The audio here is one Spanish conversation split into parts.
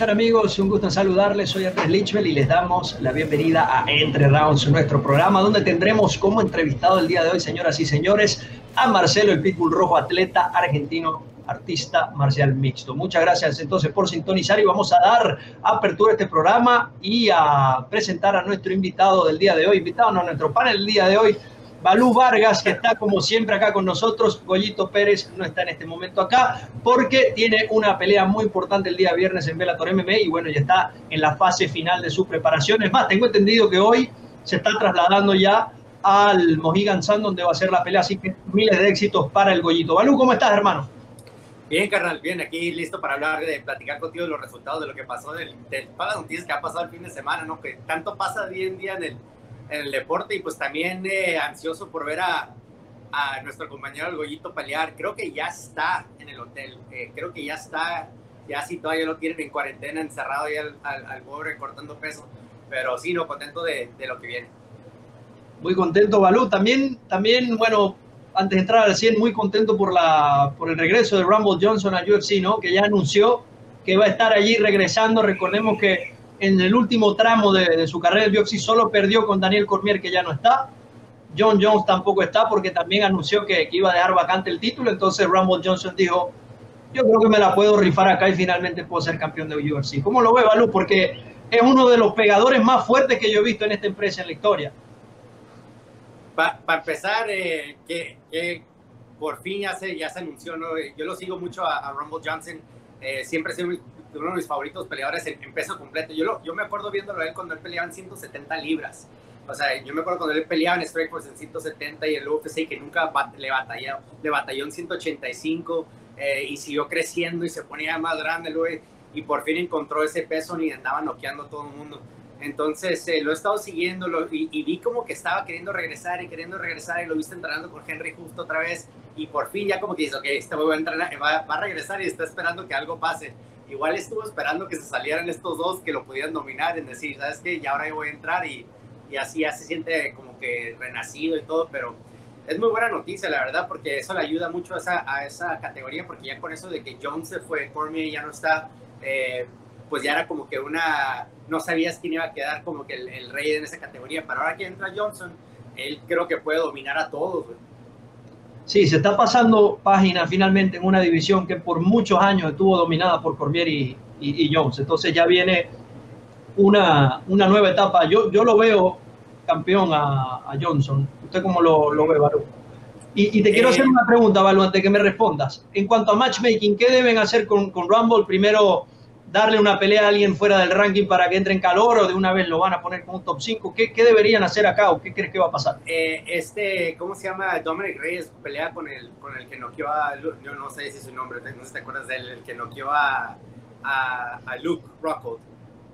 están amigos? Un gusto en saludarles. Soy Andrés Lichwell y les damos la bienvenida a Entre Rounds, nuestro programa donde tendremos como entrevistado el día de hoy, señoras y señores, a Marcelo el Pitbull Rojo, atleta argentino, artista marcial mixto. Muchas gracias entonces por sintonizar y vamos a dar apertura a este programa y a presentar a nuestro invitado del día de hoy, invitado a nuestro panel del día de hoy, Balú Vargas, que está como siempre acá con nosotros. Goyito Pérez no está en este momento acá porque tiene una pelea muy importante el día viernes en Bellator MMA y bueno, ya está en la fase final de su preparación. Es más, tengo entendido que hoy se está trasladando ya al Mohegan Sun donde va a ser la pelea, así que miles de éxitos para el Goyito. Balú, ¿cómo estás, hermano? Bien, carnal, bien, aquí listo para hablar de platicar contigo de los resultados de lo que pasó del, del noticias que ha pasado el fin de semana, ¿no? Que tanto pasa día en día en el en el deporte y pues también eh, ansioso por ver a, a, nuestro compañero el Goyito pelear. Creo que ya está en el hotel, eh, creo que ya está, ya si todavía lo tienen en cuarentena, encerrado ahí al, al, pobre cortando peso, pero sí, no, contento de, de, lo que viene. Muy contento, Balú. También, también, bueno, antes de entrar al 100, muy contento por, la, por el regreso de Rumble Johnson a UFC, ¿no? Que ya anunció que va a estar allí regresando. Recordemos que en el último tramo de, su carrera el UFC solo perdió con Daniel Cormier, que ya no está. John Jones tampoco está porque también anunció que, iba a dejar vacante el título. Entonces Rumble Johnson dijo, yo creo que me la puedo rifar acá y finalmente puedo ser campeón de UFC. ¿Cómo lo ve, Balú? Porque es uno de los pegadores más fuertes que yo he visto en esta empresa en la historia. Para empezar, eh, que, por fin ya se, anunció, ¿no? yo lo sigo mucho a, Rumble Johnson, eh, siempre ha sido uno de mis favoritos peleadores en, peso completo. Yo, lo, yo me acuerdo viéndolo a él cuando él peleaba en 170 libras. O sea, yo me acuerdo cuando él peleaba en Strikeforce en 170 y el UFC que nunca le batalló, le batalló en 185 eh, y siguió creciendo y se ponía más grande luego y por fin encontró ese peso y andaba noqueando a todo el mundo. Entonces eh, lo he estado siguiendo y, y, vi como que estaba queriendo regresar y queriendo regresar y lo viste entrenando con Henry justo otra vez y por fin ya como que dice, ok, este va a, entrenar, va, va a regresar y está esperando que algo pase igual estuvo esperando que se salieran estos dos que lo pudieran dominar, en decir, ¿sabes qué? Ya ahora yo voy a entrar y, y así ya se siente como que renacido y todo, pero es muy buena noticia, la verdad, porque eso le ayuda mucho a esa, a esa categoría, porque ya con eso de que Jones se fue, Cormier ya no está, eh, pues ya era como que una, no sabías quién iba a quedar como que el, el, rey en esa categoría, pero ahora que entra Johnson, él creo que puede dominar a todos, güey. Sí, se está pasando página finalmente en una división que por muchos años estuvo dominada por Cormier y, y, Jones. Entonces ya viene una, una, nueva etapa. Yo, yo lo veo campeón a, a Johnson. ¿Usted cómo lo, lo ve, Baru? Y, y, te quiero hacer eh, una pregunta, Baru, antes de que me respondas. En cuanto a matchmaking, ¿qué deben hacer con, con Rumble? Primero, darle una pelea a alguien fuera del ranking para que entre en calor o de una vez lo van a poner como un top 5? ¿Qué, qué deberían hacer acá o qué crees que va a pasar? Eh, este, ¿cómo se llama? Dominic Reyes pelea con el, con el que noqueó a, yo no sé si es su nombre, no sé si te acuerdas de él, el que noqueó a, a, a Luke Rockhold.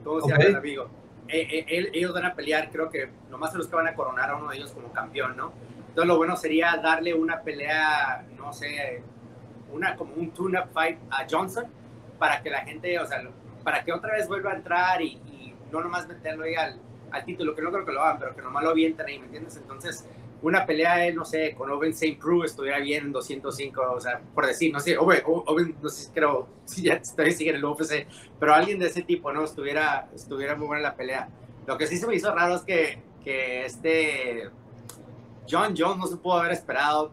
¿Cómo se llama el amigo? Eh, eh, ellos van a pelear, creo que nomás se los que van a coronar a uno de ellos como campeón, ¿no? Entonces lo bueno sería darle una pelea, no sé, una como un tune-up fight a Johnson para que la gente, o sea, para que otra vez vuelva a entrar y, no nomás meterlo ahí al, al, título, que no creo que lo hagan, pero que nomás lo avienten ahí, ¿me entiendes? Entonces, una pelea, no sé, con Owen St. Prue estuviera bien en 205, o sea, por decir, no sé, Owen, Owen no sé creo, si ya todavía sigue en el UFC, pero alguien de ese tipo, ¿no? Estuviera, estuviera muy buena la pelea. Lo que sí se me hizo raro es que, que este John Jones no se pudo haber esperado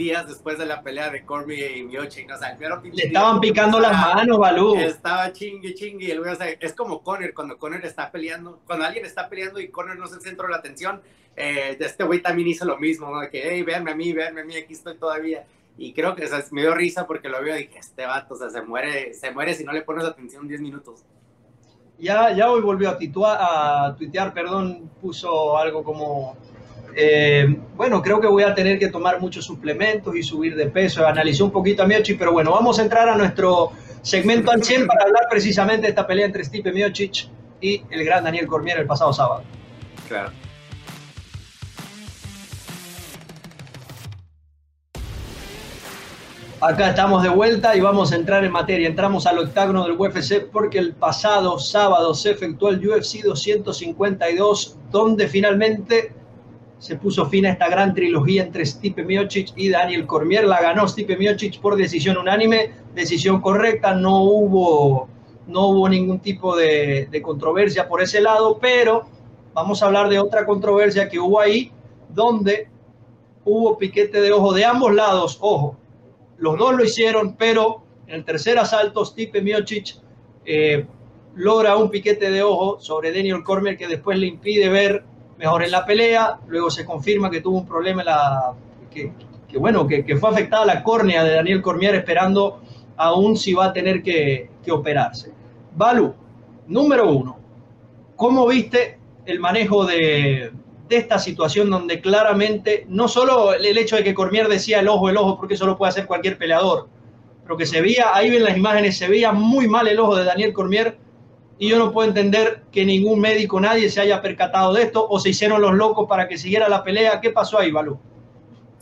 días después de la pelea de Cormier y Miocic, ¿no? o sea, Le estaban picando las manos, Balú. Estaba chingue, chingue, o sea, es como Conor, cuando Conor está peleando, cuando alguien está peleando y Conor no es el centro de la atención, eh, este güey también hizo lo mismo, ¿no? Que, hey, véanme a mí, véanme a mí, aquí estoy todavía. Y creo que o sea, me dio risa porque lo veo y dije, este vato, o sea, se muere, se muere si no le pones atención 10 minutos. Ya, ya hoy volvió a, a tuitear, perdón, puso algo como eh, bueno, creo que voy a tener que tomar muchos suplementos y subir de peso. Analicé un poquito a Miocic, pero bueno, vamos a entrar a nuestro segmento al 100 para hablar precisamente de esta pelea entre Stipe Miocic y el gran Daniel Cormier el pasado sábado. Claro. Acá estamos de vuelta y vamos a entrar en materia. Entramos al octágono del UFC porque el pasado sábado se efectuó el UFC 252, donde finalmente se puso fin a esta gran trilogía entre Stipe Miocic y Daniel Cormier. La ganó Stipe Miocic por decisión unánime, decisión correcta, no hubo, no hubo ningún tipo de, controversia por ese lado, pero vamos a hablar de otra controversia que hubo ahí, donde hubo piquete de ojo de ambos lados, ojo, los dos lo hicieron, pero en el tercer asalto Stipe Miocic eh, logra un piquete de ojo sobre Daniel Cormier que después le impide ver mejor en la pelea, luego se confirma que tuvo un problema en la, que, bueno, que, fue afectada la córnea de Daniel Cormier esperando aún si va a tener que, que operarse. Balu, número uno, ¿cómo viste el manejo de, de esta situación donde claramente no solo el hecho de que Cormier decía el ojo, el ojo, porque eso lo puede hacer cualquier peleador, pero que se veía, ahí ven las imágenes, se veía muy mal el ojo de Daniel Cormier y yo no puedo entender que ningún médico, nadie se haya percatado de esto o se hicieron los locos para que siguiera la pelea. ¿Qué pasó ahí, Balú?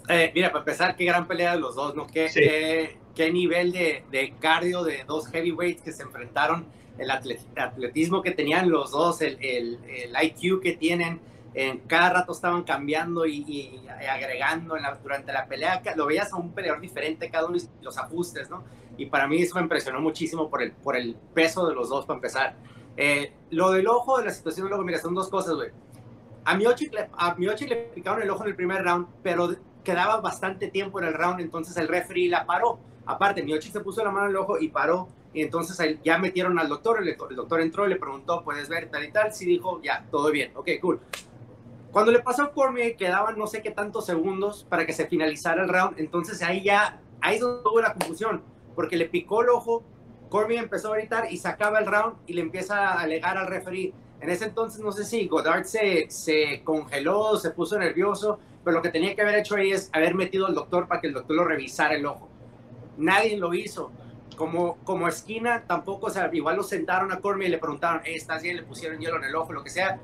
Eh, mira, para empezar, qué gran pelea de los dos, ¿no? Qué, qué, nivel de, de, cardio de dos heavyweights que se enfrentaron, el atletismo que tenían los dos, el, el, el IQ que tienen en cada rato estaban cambiando y, agregando durante la pelea, lo veías a un peleador diferente, cada uno los ajustes, ¿no? Y para mí eso me impresionó muchísimo por el, por el peso de los dos, para empezar. Eh, lo del ojo de la situación del ojo, mira, son dos cosas, güey. A Miocic, a le picaron el ojo en el primer round, pero quedaba bastante tiempo en el round, entonces el referee la paró. Aparte, Miocic se puso la mano en el ojo y paró, y entonces ya metieron al doctor, el, el doctor entró y le preguntó, ¿puedes ver tal y tal? Sí dijo, ya, todo bien, ok, cool. Cuando le pasó a Cormier, quedaban no sé qué tantos segundos para que se finalizara el round. Entonces ahí ya, ahí es donde tuvo la confusión, porque le picó el ojo, Cormier empezó a gritar y sacaba el round y le empieza a alegar al referee. En ese entonces no sé si Godard se, se congeló, se puso nervioso, pero lo que tenía que haber hecho ahí es haber metido al doctor para que el doctor lo revisara el ojo. Nadie lo hizo. Como, como esquina tampoco, o sea, igual lo sentaron a Cormier y le preguntaron, ¿estás bien? Le pusieron hielo en el ojo, lo que sea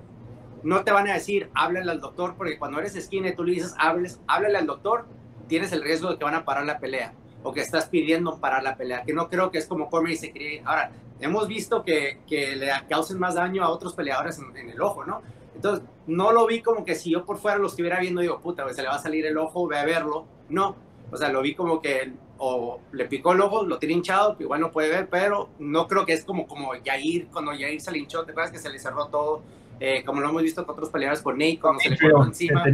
no te van a decir, háblale al doctor, porque cuando eres esquina y tú le dices, háblale al doctor, tienes el riesgo de que van a parar la pelea o que estás pidiendo parar la pelea, que no creo que es como Cormier se cree. Ahora, hemos visto que, que le causen más daño a otros peleadores en, el ojo, ¿no? Entonces, no lo vi como que si yo por fuera lo estuviera viendo, digo, puta, se le va a salir el ojo, ve a verlo. No, o sea, lo vi como que o le picó el ojo, lo tiene hinchado, igual no puede ver, pero no creo que es como, como Yair, cuando Yair se le hinchó, ¿te acuerdas que se le cerró todo? Eh, como lo hemos visto con otros peleadores, con Nate, cuando se le fue encima,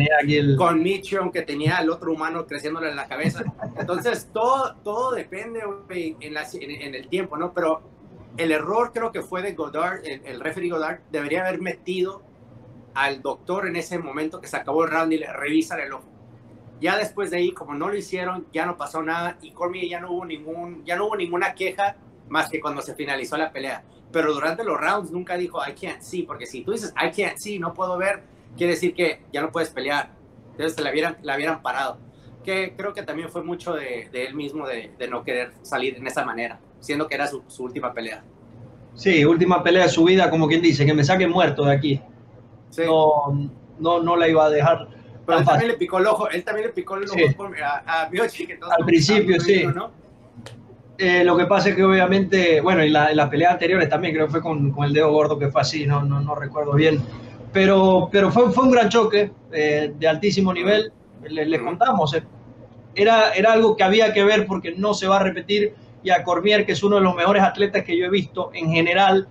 con Mitchell, que tenía al otro humano creciéndole en la cabeza. Entonces, todo, todo depende en, en, el tiempo, ¿no? Pero el error creo que fue de Godard, el, el referee Godard, debería haber metido al doctor en ese momento que se acabó el round y le revisa el ojo. Ya después de ahí, como no lo hicieron, ya no pasó nada y Cormier ya no hubo ningún, ya no hubo ninguna queja más que cuando se finalizó la pelea pero durante los rounds nunca dijo I can't see, porque si tú dices I can't see, no puedo ver, quiere decir que ya no puedes pelear. Entonces te la hubieran, la hubieran parado. Que creo que también fue mucho de, de él mismo de, de, no querer salir en esa manera, siendo que era su, su, última pelea. Sí, última pelea de su vida, como quien dice, que me saquen muerto de aquí. Sí. No, no, no la iba a dejar. Pero él también le picó el ojo, él también le picó el ojo sí. a, a Miochi, que Al principio, sí. ¿no? Eh, lo que pasa es que obviamente, bueno, y la, la pelea anteriores también creo que fue con, con, el dedo gordo que fue así, no, no, no recuerdo bien. Pero, pero fue, fue un gran choque eh, de altísimo nivel, les, les contamos. Eh. Era, era algo que había que ver porque no se va a repetir. Y a Cormier, que es uno de los mejores atletas que yo he visto en general,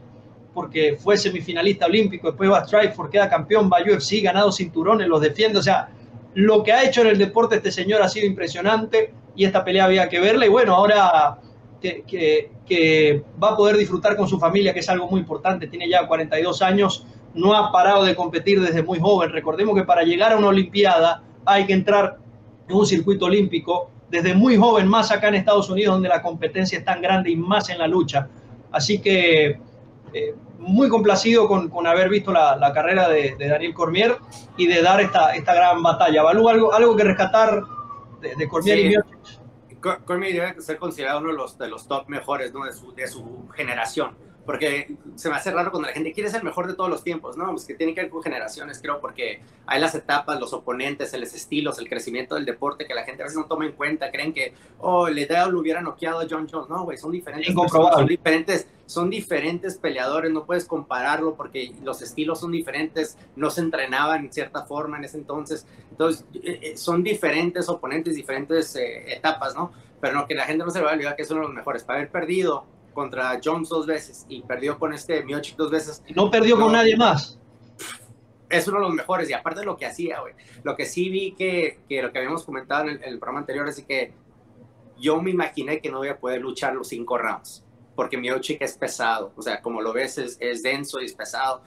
porque fue semifinalista olímpico, después va a Strikeforce, queda campeón, va a UFC, ganado cinturones, los defiende. O sea, lo que ha hecho en el deporte este señor ha sido impresionante y esta pelea había que verla. Y bueno, ahora que, que, que, va a poder disfrutar con su familia, que es algo muy importante. Tiene ya 42 años, no ha parado de competir desde muy joven. Recordemos que para llegar a una Olimpiada hay que entrar en un circuito olímpico desde muy joven, más acá en Estados Unidos, donde la competencia es tan grande y más en la lucha. Así que eh, muy complacido con, con, haber visto la, la carrera de, de, Daniel Cormier y de dar esta, esta gran batalla. ¿Valú algo, algo que rescatar de, de Cormier sí. y Miocic? Cormier debe ser considerado uno de los, de los top mejores ¿no? de, su, de su generación porque se me hace raro cuando la gente quiere ser el mejor de todos los tiempos, ¿no? Pues que tiene que ver con generaciones, creo, porque hay las etapas, los oponentes, los estilos, el crecimiento del deporte que la gente a veces no toma en cuenta, creen que, oh, le lo hubiera noqueado a John Jones, no, güey, son diferentes, personas, son diferentes, son diferentes peleadores, no puedes compararlo porque los estilos son diferentes, no se entrenaban en cierta forma en ese entonces, entonces eh, son diferentes oponentes, diferentes eh, etapas, ¿no? Pero no, que la gente no se va a olvidar que es uno de los mejores, para haber perdido contra Jones dos veces y perdió con este Miocic dos veces. Y no perdió con nadie más. Es uno de los mejores y aparte de lo que hacía, güey. Lo que sí vi que, que lo que habíamos comentado en el, programa anterior es que yo me imaginé que no iba a poder luchar los cinco rounds porque Miocic es pesado, o sea, como lo ves es, es denso y es pesado.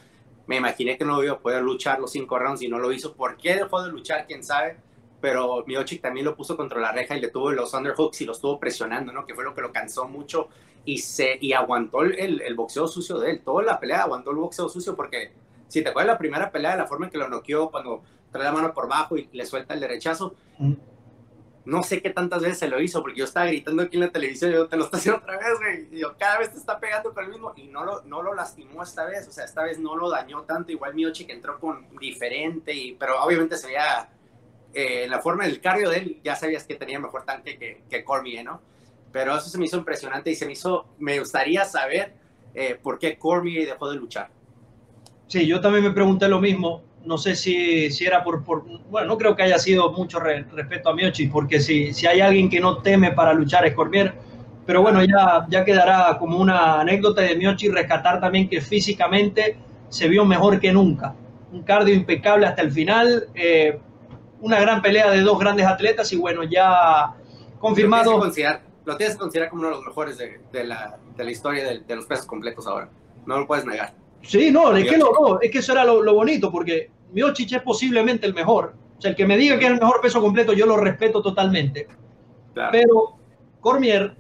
Me imaginé que no iba a poder luchar los cinco rounds y no lo hizo. ¿Por qué dejó de luchar? ¿Quién sabe? pero Miocic también lo puso contra la reja y le tuvo los underhooks y lo estuvo presionando, ¿no? Que fue lo que lo cansó mucho y se y aguantó el, el boxeo sucio de él. Toda la pelea aguantó el boxeo sucio porque si te acuerdas la primera pelea, la forma en que lo noqueó cuando trae la mano por bajo y le suelta el derechazo, no sé qué tantas veces se lo hizo porque yo estaba gritando aquí en la televisión yo te lo está haciendo otra vez, güey. Y yo cada vez te está pegando con el mismo y no lo, no lo lastimó esta vez, o sea, esta vez no lo dañó tanto. Igual Miocic entró con diferente, y, pero obviamente se veía eh, la forma del cardio de él, ya sabías que tenía mejor tanque que, que Cormier, ¿no? Pero eso se me hizo impresionante y se me hizo, me gustaría saber eh, por qué Cormier dejó de luchar. Sí, yo también me pregunté lo mismo. No sé si, si era por, por, Bueno, no creo que haya sido mucho respecto a Miochi, porque si, si hay alguien que no teme para luchar es Cormier. Pero bueno, ya, ya quedará como una anécdota de Miochi rescatar también que físicamente se vio mejor que nunca. Un cardio impecable hasta el final. Eh, una gran pelea de dos grandes atletas y bueno, ya confirmado. Lo tienes que considerar, como uno de los mejores de, de, la, de la, historia de, de, los pesos completos ahora. No lo puedes negar. Sí, no, es que, no, no, es que eso era lo, lo bonito, porque Miocic es posiblemente el mejor. O sea, el que me diga que es el mejor peso completo, yo lo respeto totalmente. Pero Cormier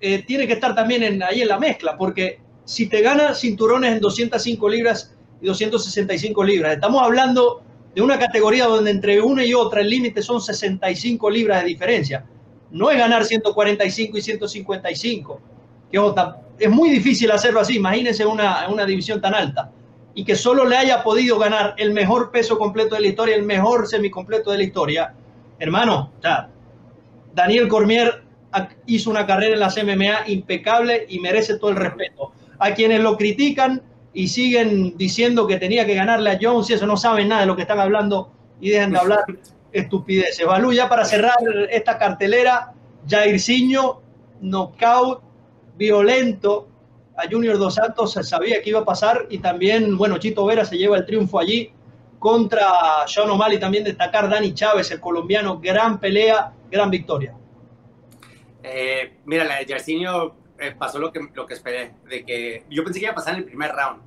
eh, tiene que estar también en, ahí en la mezcla, porque si te gana cinturones en 205 libras y 265 libras, estamos hablando de una categoría donde entre una y otra el límite son 65 libras de diferencia. No es ganar 145 y 155, que es muy difícil hacerlo así, imagínense una, una división tan alta, y que solo le haya podido ganar el mejor peso completo de la historia, el mejor semicompleto de la historia. Hermano, Daniel Cormier hizo una carrera en las MMA impecable y merece todo el respeto. A quienes lo critican, y siguen diciendo que tenía que ganarle a Jones y eso no saben nada de lo que están hablando y dejen de hablar estupideces. Balú, ya para cerrar esta cartelera, Jairzinho, knockout violento a Junior Dos Santos, se sabía que iba a pasar y también, bueno, Chito Vera se lleva el triunfo allí contra Sean O'Malley, también destacar Dani Chávez, el colombiano, gran pelea, gran victoria. Eh, mira, la de eh, pasó lo que, lo que esperé, de que yo pensé que iba a pasar en el primer round.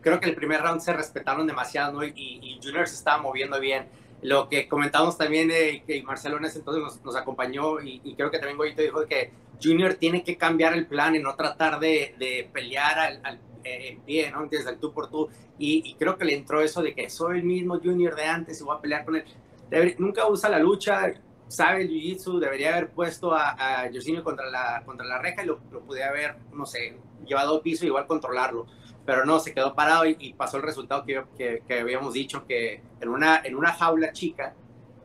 Creo que el primer round se respetaron demasiado y, y, Junior se estaba moviendo bien. Lo que comentamos también, de que Marcelo en ese entonces nos, acompañó y, creo que también Goyito dijo que Junior tiene que cambiar el plan y no tratar de, pelear al, al eh, en pie, ¿no? Desde el tú por tú. Y, creo que le entró eso de que soy el mismo Junior de antes y voy a pelear con él. nunca usa la lucha, sabe el jiu-jitsu, debería haber puesto a, a contra la, contra la reja y lo, lo pude haber, no sé, llevado al piso y igual controlarlo. Pero no, se quedó parado y, pasó el resultado que, habíamos dicho, que en una, en una jaula chica,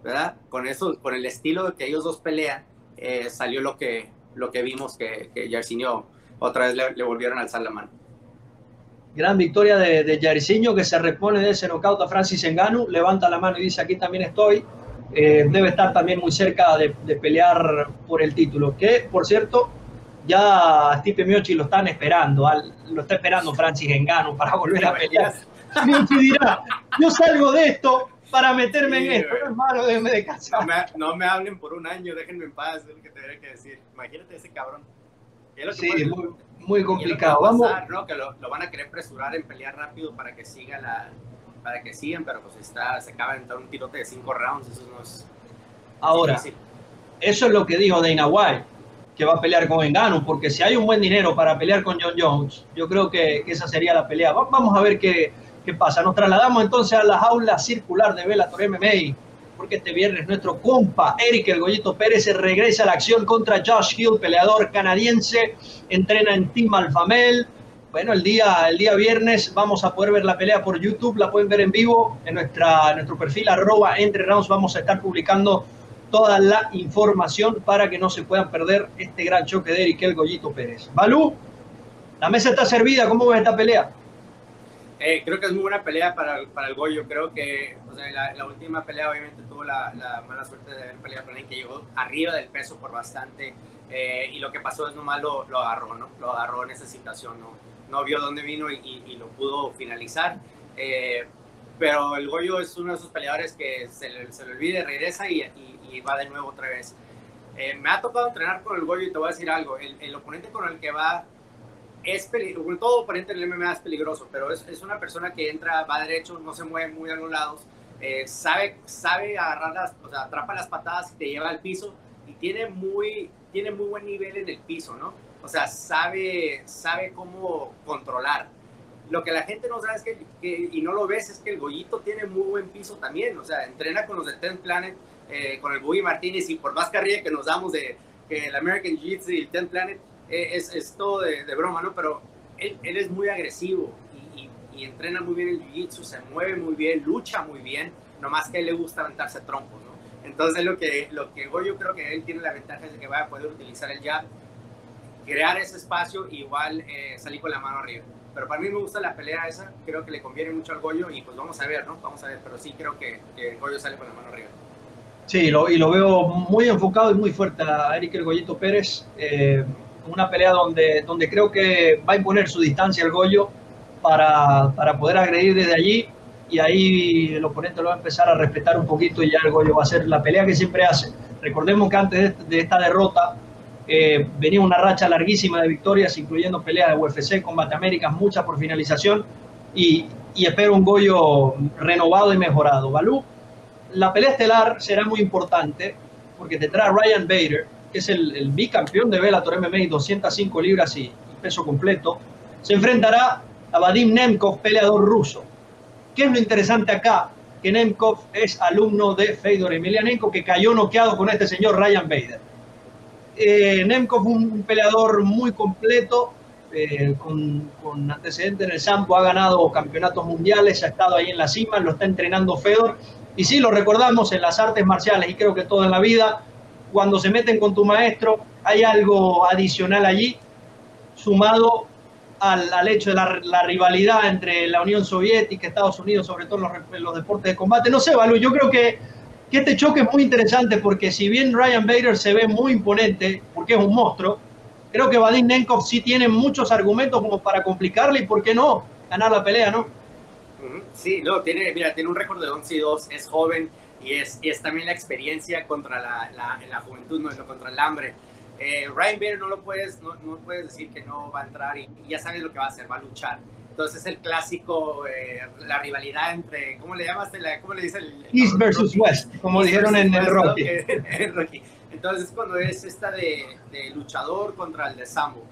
¿verdad? Con eso, con el estilo de que ellos dos pelean, eh, salió lo que, lo que vimos que, que otra vez le, volvieron a alzar la mano. Gran victoria de, de que se repone de ese knockout a Francis Enganu, levanta la mano y dice aquí también estoy eh, debe estar también muy cerca de, pelear por el título. Que, por cierto, ya Stipe Miochi lo están esperando, al, lo está esperando Francis Engano para volver a pelear. Miochi dirá, yo salgo de esto para meterme sí, en esto, hermano, déjeme de casa. No me, no me, hablen por un año, déjenme en paz, es lo que tendría que decir. Imagínate ese cabrón. sí, puede, muy, muy complicado. Lo pasar, Vamos. ¿no? Que lo, lo, van a querer presurar en pelear rápido para que siga la, para que sigan, pero pues está, se acaba de entrar un tirote de cinco rounds, eso no es... Ahora, eso es lo que dijo Dana White, que va a pelear con Engano, porque si hay un buen dinero para pelear con John Jones, yo creo que, esa sería la pelea. Vamos a ver qué, qué, pasa. Nos trasladamos entonces a la jaula circular de Bellator MMA, porque este viernes nuestro compa Eric El Goyito Pérez regresa a la acción contra Josh Hill, peleador canadiense, entrena en Team Alfamel, bueno, el día, el día viernes vamos a poder ver la pelea por YouTube, la pueden ver en vivo en, nuestra, en nuestro perfil arroba entre rounds. Vamos a estar publicando toda la información para que no se puedan perder este gran choque de Eric El Goyito Pérez. Balú, la mesa está servida, ¿cómo ves esta pelea? Eh, creo que es muy buena pelea para, para el Goyo, creo que, o sea, la, última pelea obviamente tuvo la, mala suerte de haber peleado con alguien que llegó arriba del peso por bastante eh, y lo que pasó es nomás lo, lo, agarró, ¿no? Lo agarró en esa situación, ¿no? No vio dónde vino y, lo pudo finalizar. Eh, pero el Goyo es uno de esos peleadores que se le, se le olvida, regresa y, va de nuevo otra vez. Eh, me ha tocado entrenar con el Goyo y te voy a decir algo. El, el oponente con el que va es peligroso. Todo oponente en el MMA es peligroso, pero es, es, una persona que entra, va derecho, no se mueve muy a los lados, eh, sabe, sabe agarrar las, o sea, atrapa las patadas y te lleva al piso y tiene muy, tiene muy buen nivel en el piso, ¿no? O sea, sabe, sabe cómo controlar. Lo que la gente no sabe es que, y no lo ves, es que el Goyito tiene muy buen piso también. O sea, entrena con los de Ten Planet, eh, con el Bobby Martínez y por más carrilla que nos damos de que el American Jiu-Jitsu y el Ten Planet, eh, es, es, todo de, broma, ¿no? Pero él, él es muy agresivo y, y, entrena muy bien el Jiu-Jitsu, se mueve muy bien, lucha muy bien, nomás que a él le gusta aventarse trompos, ¿no? Entonces lo que, lo que yo creo que él tiene la ventaja es de que va a poder utilizar el jab, crear ese espacio y igual eh, salir con la mano arriba. Pero para mí me gusta la pelea esa, creo que le conviene mucho al Goyo y pues vamos a ver, ¿no? Vamos a ver, pero sí creo que, que el Goyo sale con la mano arriba. Sí, lo, y lo veo muy enfocado y muy fuerte a Eric El Goyito Pérez. Eh, una pelea donde, donde creo que va a imponer su distancia el Goyo para, para poder agredir desde allí y ahí el oponente lo va a empezar a respetar un poquito y ya el Goyo va a hacer la pelea que siempre hace. Recordemos que antes de, esta derrota eh, venía una racha larguísima de victorias, incluyendo peleas de UFC, Combate Américas, muchas por finalización, y, espero un Goyo renovado y mejorado. Balú, la pelea estelar será muy importante porque te trae Ryan Bader, que es el, bicampeón de Bellator MMA, 205 libras y, peso completo, se enfrentará a Vadim Nemkov, peleador ruso. ¿Qué es lo interesante acá? Que Nemkov es alumno de Fedor Emelianenko, que cayó noqueado con este señor Ryan Bader. Eh, Nemkov, un, peleador muy completo, eh, con, antecedentes en el Sampo, ha ganado campeonatos mundiales, ha estado ahí en la cima, lo está entrenando Fedor. Y sí, lo recordamos en las artes marciales y creo que todo en la vida, cuando se meten con tu maestro, hay algo adicional allí, sumado al, hecho de la, rivalidad entre la Unión Soviética y Estados Unidos, sobre todo en los, deportes de combate. No sé, Balú, yo creo que, que, este choque es muy interesante porque si bien Ryan Bader se ve muy imponente, porque es un monstruo, creo que Vadim Nenkov sí tiene muchos argumentos como para complicarle y, ¿por qué no?, ganar la pelea, ¿no? Sí, no, tiene, mira, tiene un récord de 11 y 2, es joven, y es, y es también la experiencia contra la, la, la juventud, no, contra el hambre. Eh, Ryan Bader no lo puedes, no, no, puedes decir que no va a entrar y, ya sabes lo que va a hacer, va a luchar. Entonces el clásico, eh, la rivalidad entre, ¿cómo le llamas? ¿Cómo le dice el, East versus West, como dijeron en el Rocky. Rocky. Entonces cuando es esta de, de, luchador contra el de Sambo.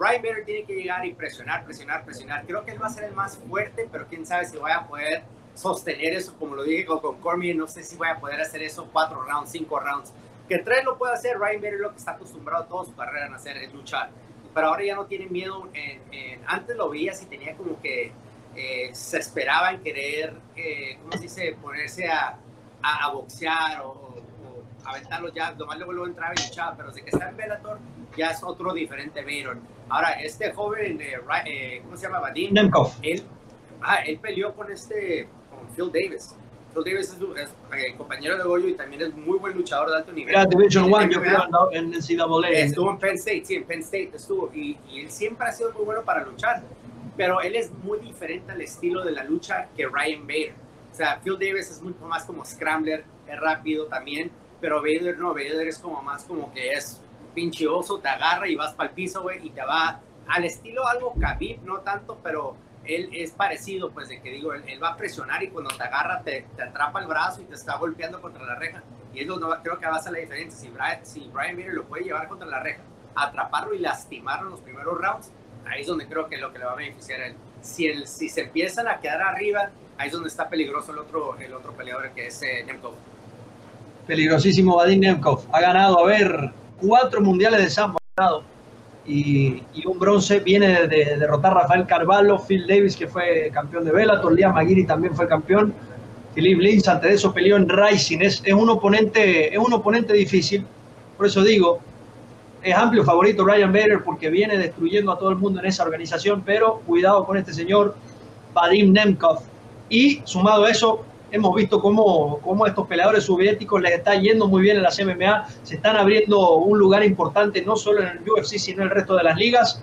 Ryan Bader tiene que llegar y presionar, presionar, presionar. Creo que él va a ser el más fuerte, pero quién sabe si vaya a poder sostener eso, como lo dije con, con Cormier, no sé si voy a poder hacer eso cuatro rounds, cinco rounds. Que tres lo puede hacer, Ryan Bader lo que está acostumbrado toda su carrera a hacer, es luchar. Pero ahora ya no tiene miedo, en, antes lo veía si tenía como que eh, se esperaba en querer, eh, ¿cómo se dice?, ponerse a, a, boxear o, o, aventarlo ya, nomás luego, luego entraba y luchaba, pero desde que está en Bellator ya es otro diferente Bader. Ahora, este joven, eh, ¿cómo se llama? Vadim, Nemkov. Él, ah, él peleó con este Phil Davis. Phil Davis es, es eh, compañero de Goyo y también es muy buen luchador de alto nivel. Era Division One, yo creo, en NCAA. Estuvo en Penn State, sí, en Penn State estuvo. Y, y, él siempre ha sido muy bueno para luchar. Pero él es muy diferente al estilo de la lucha que Ryan Bader. O sea, Phil Davis es mucho más como scrambler, es rápido también. Pero Bader no, Bader es como más como que es pinche oso, te agarra y vas para el piso, güey, y te va al estilo algo Khabib, no tanto, pero él es parecido, pues de que digo, él, va a presionar y cuando te agarra te, atrapa el brazo y te está golpeando contra la reja. Y es donde creo que va a ser la diferencia. Si Brian, si Brian Bader lo puede llevar contra la reja, atraparlo y lastimarlo en los primeros rounds, ahí es donde creo que es lo que le va a beneficiar a él. Si, el, si se empiezan a quedar arriba, ahí es donde está peligroso el otro, el otro peleador que es eh, Nemkov. Peligrosísimo Vadim Nemkov. Ha ganado, a ver, cuatro mundiales de sambo. Y, un bronce viene de, derrotar a Rafael Carvalho, Phil Davis, que fue campeón de Bellator, Liam Maguire también fue campeón, Philip Lins, antes de eso peleó en Rising. Es, es, un oponente, es un oponente difícil, por eso digo, es amplio favorito Ryan Bader porque viene destruyendo a todo el mundo en esa organización, pero cuidado con este señor Vadim Nemkov. Y sumado a eso, hemos visto cómo, cómo a estos peleadores soviéticos les está yendo muy bien en las MMA, se están abriendo un lugar importante no solo en el UFC, sino en el resto de las ligas.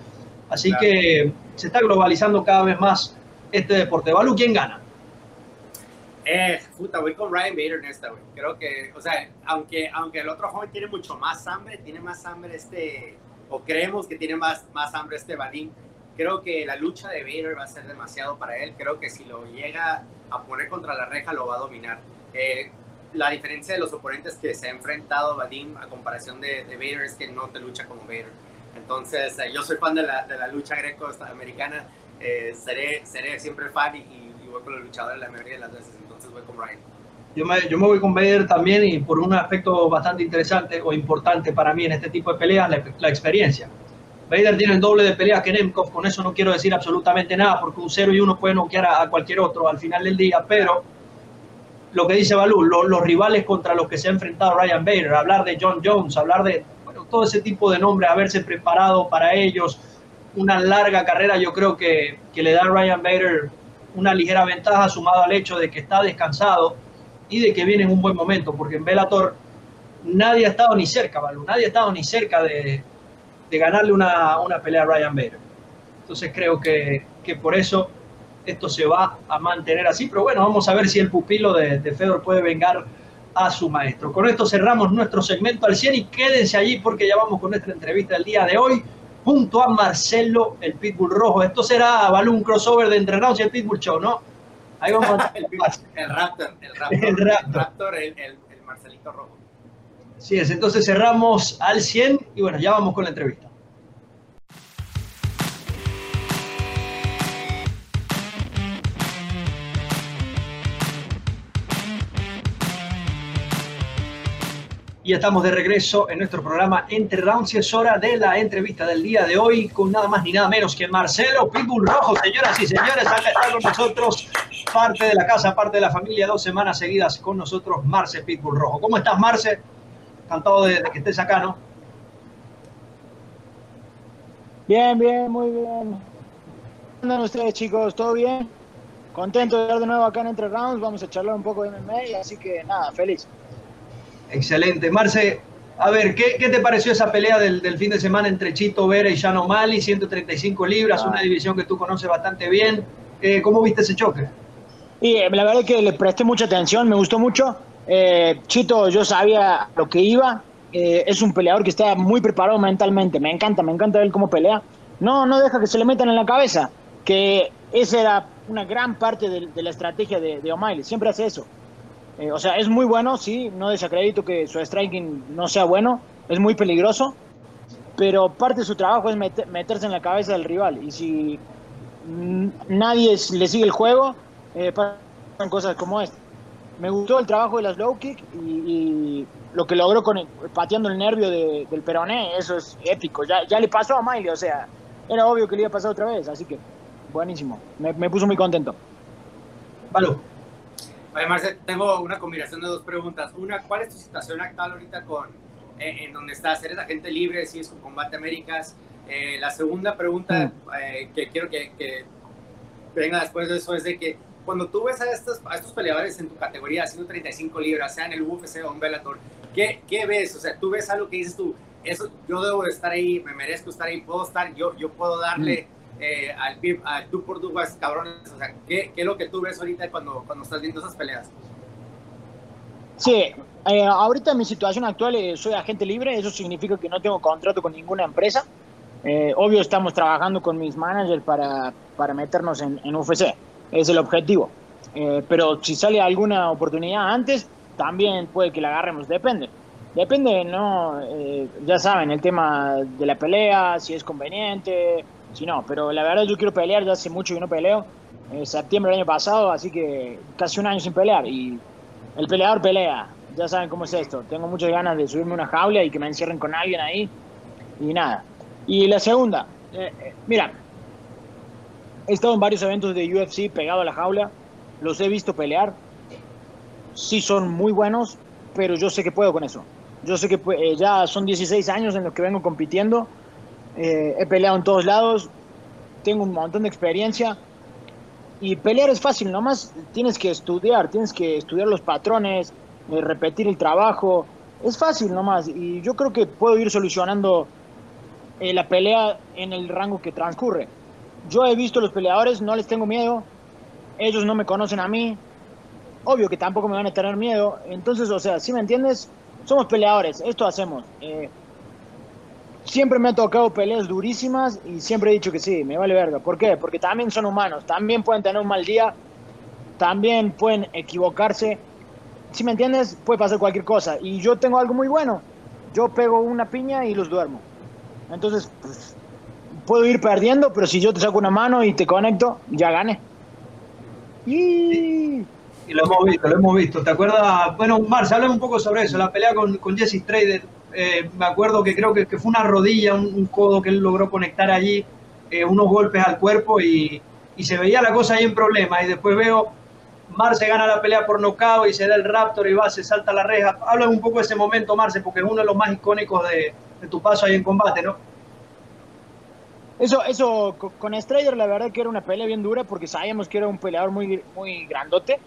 Así que se está globalizando cada vez más este deporte. Balú, ¿quién gana? Eh, puta, voy con Ryan Bader en esta, güey. Creo que, o sea, aunque, aunque el otro joven tiene mucho más hambre, tiene más hambre este, o creemos que tiene más, más hambre este Vadim, creo que la lucha de Vader va a ser demasiado para él. Creo que si lo llega a poner contra la reja, lo va a dominar. Eh, la diferencia de los oponentes que se ha enfrentado Vadim a comparación de, de Vader es que no te lucha como Vader. Entonces, eh, yo soy fan de la, de la lucha greco-americana, eh, seré, seré siempre fan y, y, voy con los luchadores la mayoría de las veces, entonces voy con Ryan. Yo me, yo me voy con Vader también y por un aspecto bastante interesante o importante para mí en este tipo de peleas, la, la experiencia. Vader tiene el doble de peleas que Nemkov, con eso no quiero decir absolutamente nada, porque un 0 y 1 puede noquear a, cualquier otro al final del día, pero lo que dice Balú, lo, los rivales contra los que se ha enfrentado Ryan Bader, hablar de John Jones, hablar de todo ese tipo de nombres, haberse preparado para ellos, una larga carrera, yo creo que, que le da a Ryan Bader una ligera ventaja sumado al hecho de que está descansado y de que viene en un buen momento, porque en Bellator nadie ha estado ni cerca, Balú, nadie ha estado ni cerca de, de ganarle una, una, pelea a Ryan Bader. Entonces creo que, que, por eso esto se va a mantener así, pero bueno, vamos a ver si el pupilo de, de, Fedor puede vengar a su maestro. Con esto cerramos nuestro segmento al 100 y quédense allí porque ya vamos con nuestra entrevista del día de hoy junto a Marcelo, el Pitbull Rojo. Esto será balón crossover de Entre y el Pitbull Show, ¿no? Ahí vamos a... el, el, Raptor, el Raptor, el, Raptor. el, Raptor, el, el Marcelito Rojo. Sí es, entonces cerramos al 100 y bueno, ya vamos con la entrevista. Y estamos de regreso en nuestro programa Entre Rounds y es hora de la entrevista del día de hoy con nada más ni nada menos que Marcelo Pitbull Rojo. Señoras y señores, acá está con nosotros parte de la casa, parte de la familia, dos semanas seguidas con nosotros, Marce Pitbull Rojo. ¿Cómo estás, Marce? Encantado de, de que estés acá, ¿no? Bien, bien, muy bien. ¿Cómo andan ustedes, chicos? ¿Todo bien? Contento de estar de nuevo acá en Entre Rounds. Vamos a charlar un poco de MMA, así que nada, feliz. Excelente. Marce, a ver, ¿qué, ¿qué, te pareció esa pelea del, del, fin de semana entre Chito Vera y Shano Mali? 135 libras, ah. una división que tú conoces bastante bien. Eh, ¿Cómo viste ese choque? Y eh, la verdad es que le presté mucha atención, me gustó mucho. Eh, Chito, yo sabía lo que iba. Eh, es un peleador que está muy preparado mentalmente. Me encanta, me encanta ver cómo pelea. No, no deja que se le metan en la cabeza. Que esa era una gran parte de, la estrategia de, de O'Malley. Siempre hace eso. Eh, o sea, es muy bueno, sí, no desacredito que su striking no sea bueno, es muy peligroso, pero parte de su trabajo es meter, meterse en la cabeza del rival. Y si nadie le sigue el juego, eh, pasan cosas como esta. Me gustó el trabajo de las low kick y, y lo que logró con el, pateando el nervio de, del peroné, eso es épico. Ya, ya le pasó a Miley, o sea, era obvio que le iba a pasar otra vez, así que buenísimo. Me, me puso muy contento. Vale. Además, tengo una combinación de dos preguntas. Una, ¿cuál es tu situación actual ahorita con, eh, en donde estás? ¿Eres agente libre? ¿Sigues con Combate Américas? Eh, la segunda pregunta mm. eh, que quiero que, que, venga después de eso es de que cuando tú ves a estos, a estos peleadores en tu categoría, 135 libras, sea en el UFC o en Bellator, ¿qué, ¿qué ves? O sea, tú ves algo que dices tú, eso, yo debo de estar ahí, me merezco estar ahí, puedo estar, yo, yo puedo darle... Mm eh, al, al tú por tú, cabrones? O sea, ¿qué, ¿qué, es lo que tú ves ahorita cuando, cuando estás viendo esas peleas? Sí, eh, ahorita mi situación actual eh, soy agente libre, eso significa que no tengo contrato con ninguna empresa. Eh, obvio estamos trabajando con mis managers para, para meternos en, en UFC, es el objetivo. Eh, pero si sale alguna oportunidad antes, también puede que la agarremos, depende. Depende, ¿no? Eh, ya saben, el tema de la pelea, si es conveniente, si no, pero la verdad yo quiero pelear, ya hace mucho que no peleo, en septiembre del año pasado, así que casi un año sin pelear y el peleador pelea, ya saben cómo es esto, tengo muchas ganas de subirme una jaula y que me encierren con alguien ahí y nada. Y la segunda, eh, eh, mira, he estado en varios eventos de UFC pegado a la jaula, los he visto pelear, sí son muy buenos, pero yo sé que puedo con eso. Yo sé que eh, ya son 16 años en los que vengo compitiendo eh, he peleado en todos lados, tengo un montón de experiencia Y pelear es fácil, nomás tienes que estudiar, tienes que estudiar los patrones, eh, repetir el trabajo. Es fácil nomás. Y yo creo que puedo ir solucionando eh, la pelea en el rango que transcurre. Yo he visto los peleadores, no les tengo miedo. Ellos no me conocen a mí. Obvio que tampoco me van a tener miedo. Entonces, o sea, si me entiendes, somos peleadores, esto hacemos. Eh, siempre me ha tocado peleas durísimas y siempre he dicho que sí, me vale verga. ¿Por qué? Porque también son humanos, también pueden tener un mal día, también pueden equivocarse. Si me entiendes, puede pasar cualquier cosa. Y yo tengo algo muy bueno. Yo pego una piña y los duermo. Entonces, pues, puedo ir perdiendo, pero si yo te saco una mano y te conecto, ya gané. Y... lo hemos visto, lo hemos visto. ¿Te acuerdas? Bueno, Marce, háblame un poco sobre eso, la pelea con, Jesse Trader eh, me acuerdo que creo que, fue una rodilla, un, codo que él logró conectar allí, eh, unos golpes al cuerpo y, se veía la cosa ahí en problema. Y después veo, Marce gana la pelea por nocao y se da el Raptor y va, se salta la reja. Habla un poco de ese momento, Marce, porque es uno de los más icónicos de, tu paso ahí en combate, ¿no? Eso, eso con Strider la verdad que era una pelea bien dura porque sabíamos que era un peleador muy, muy grandote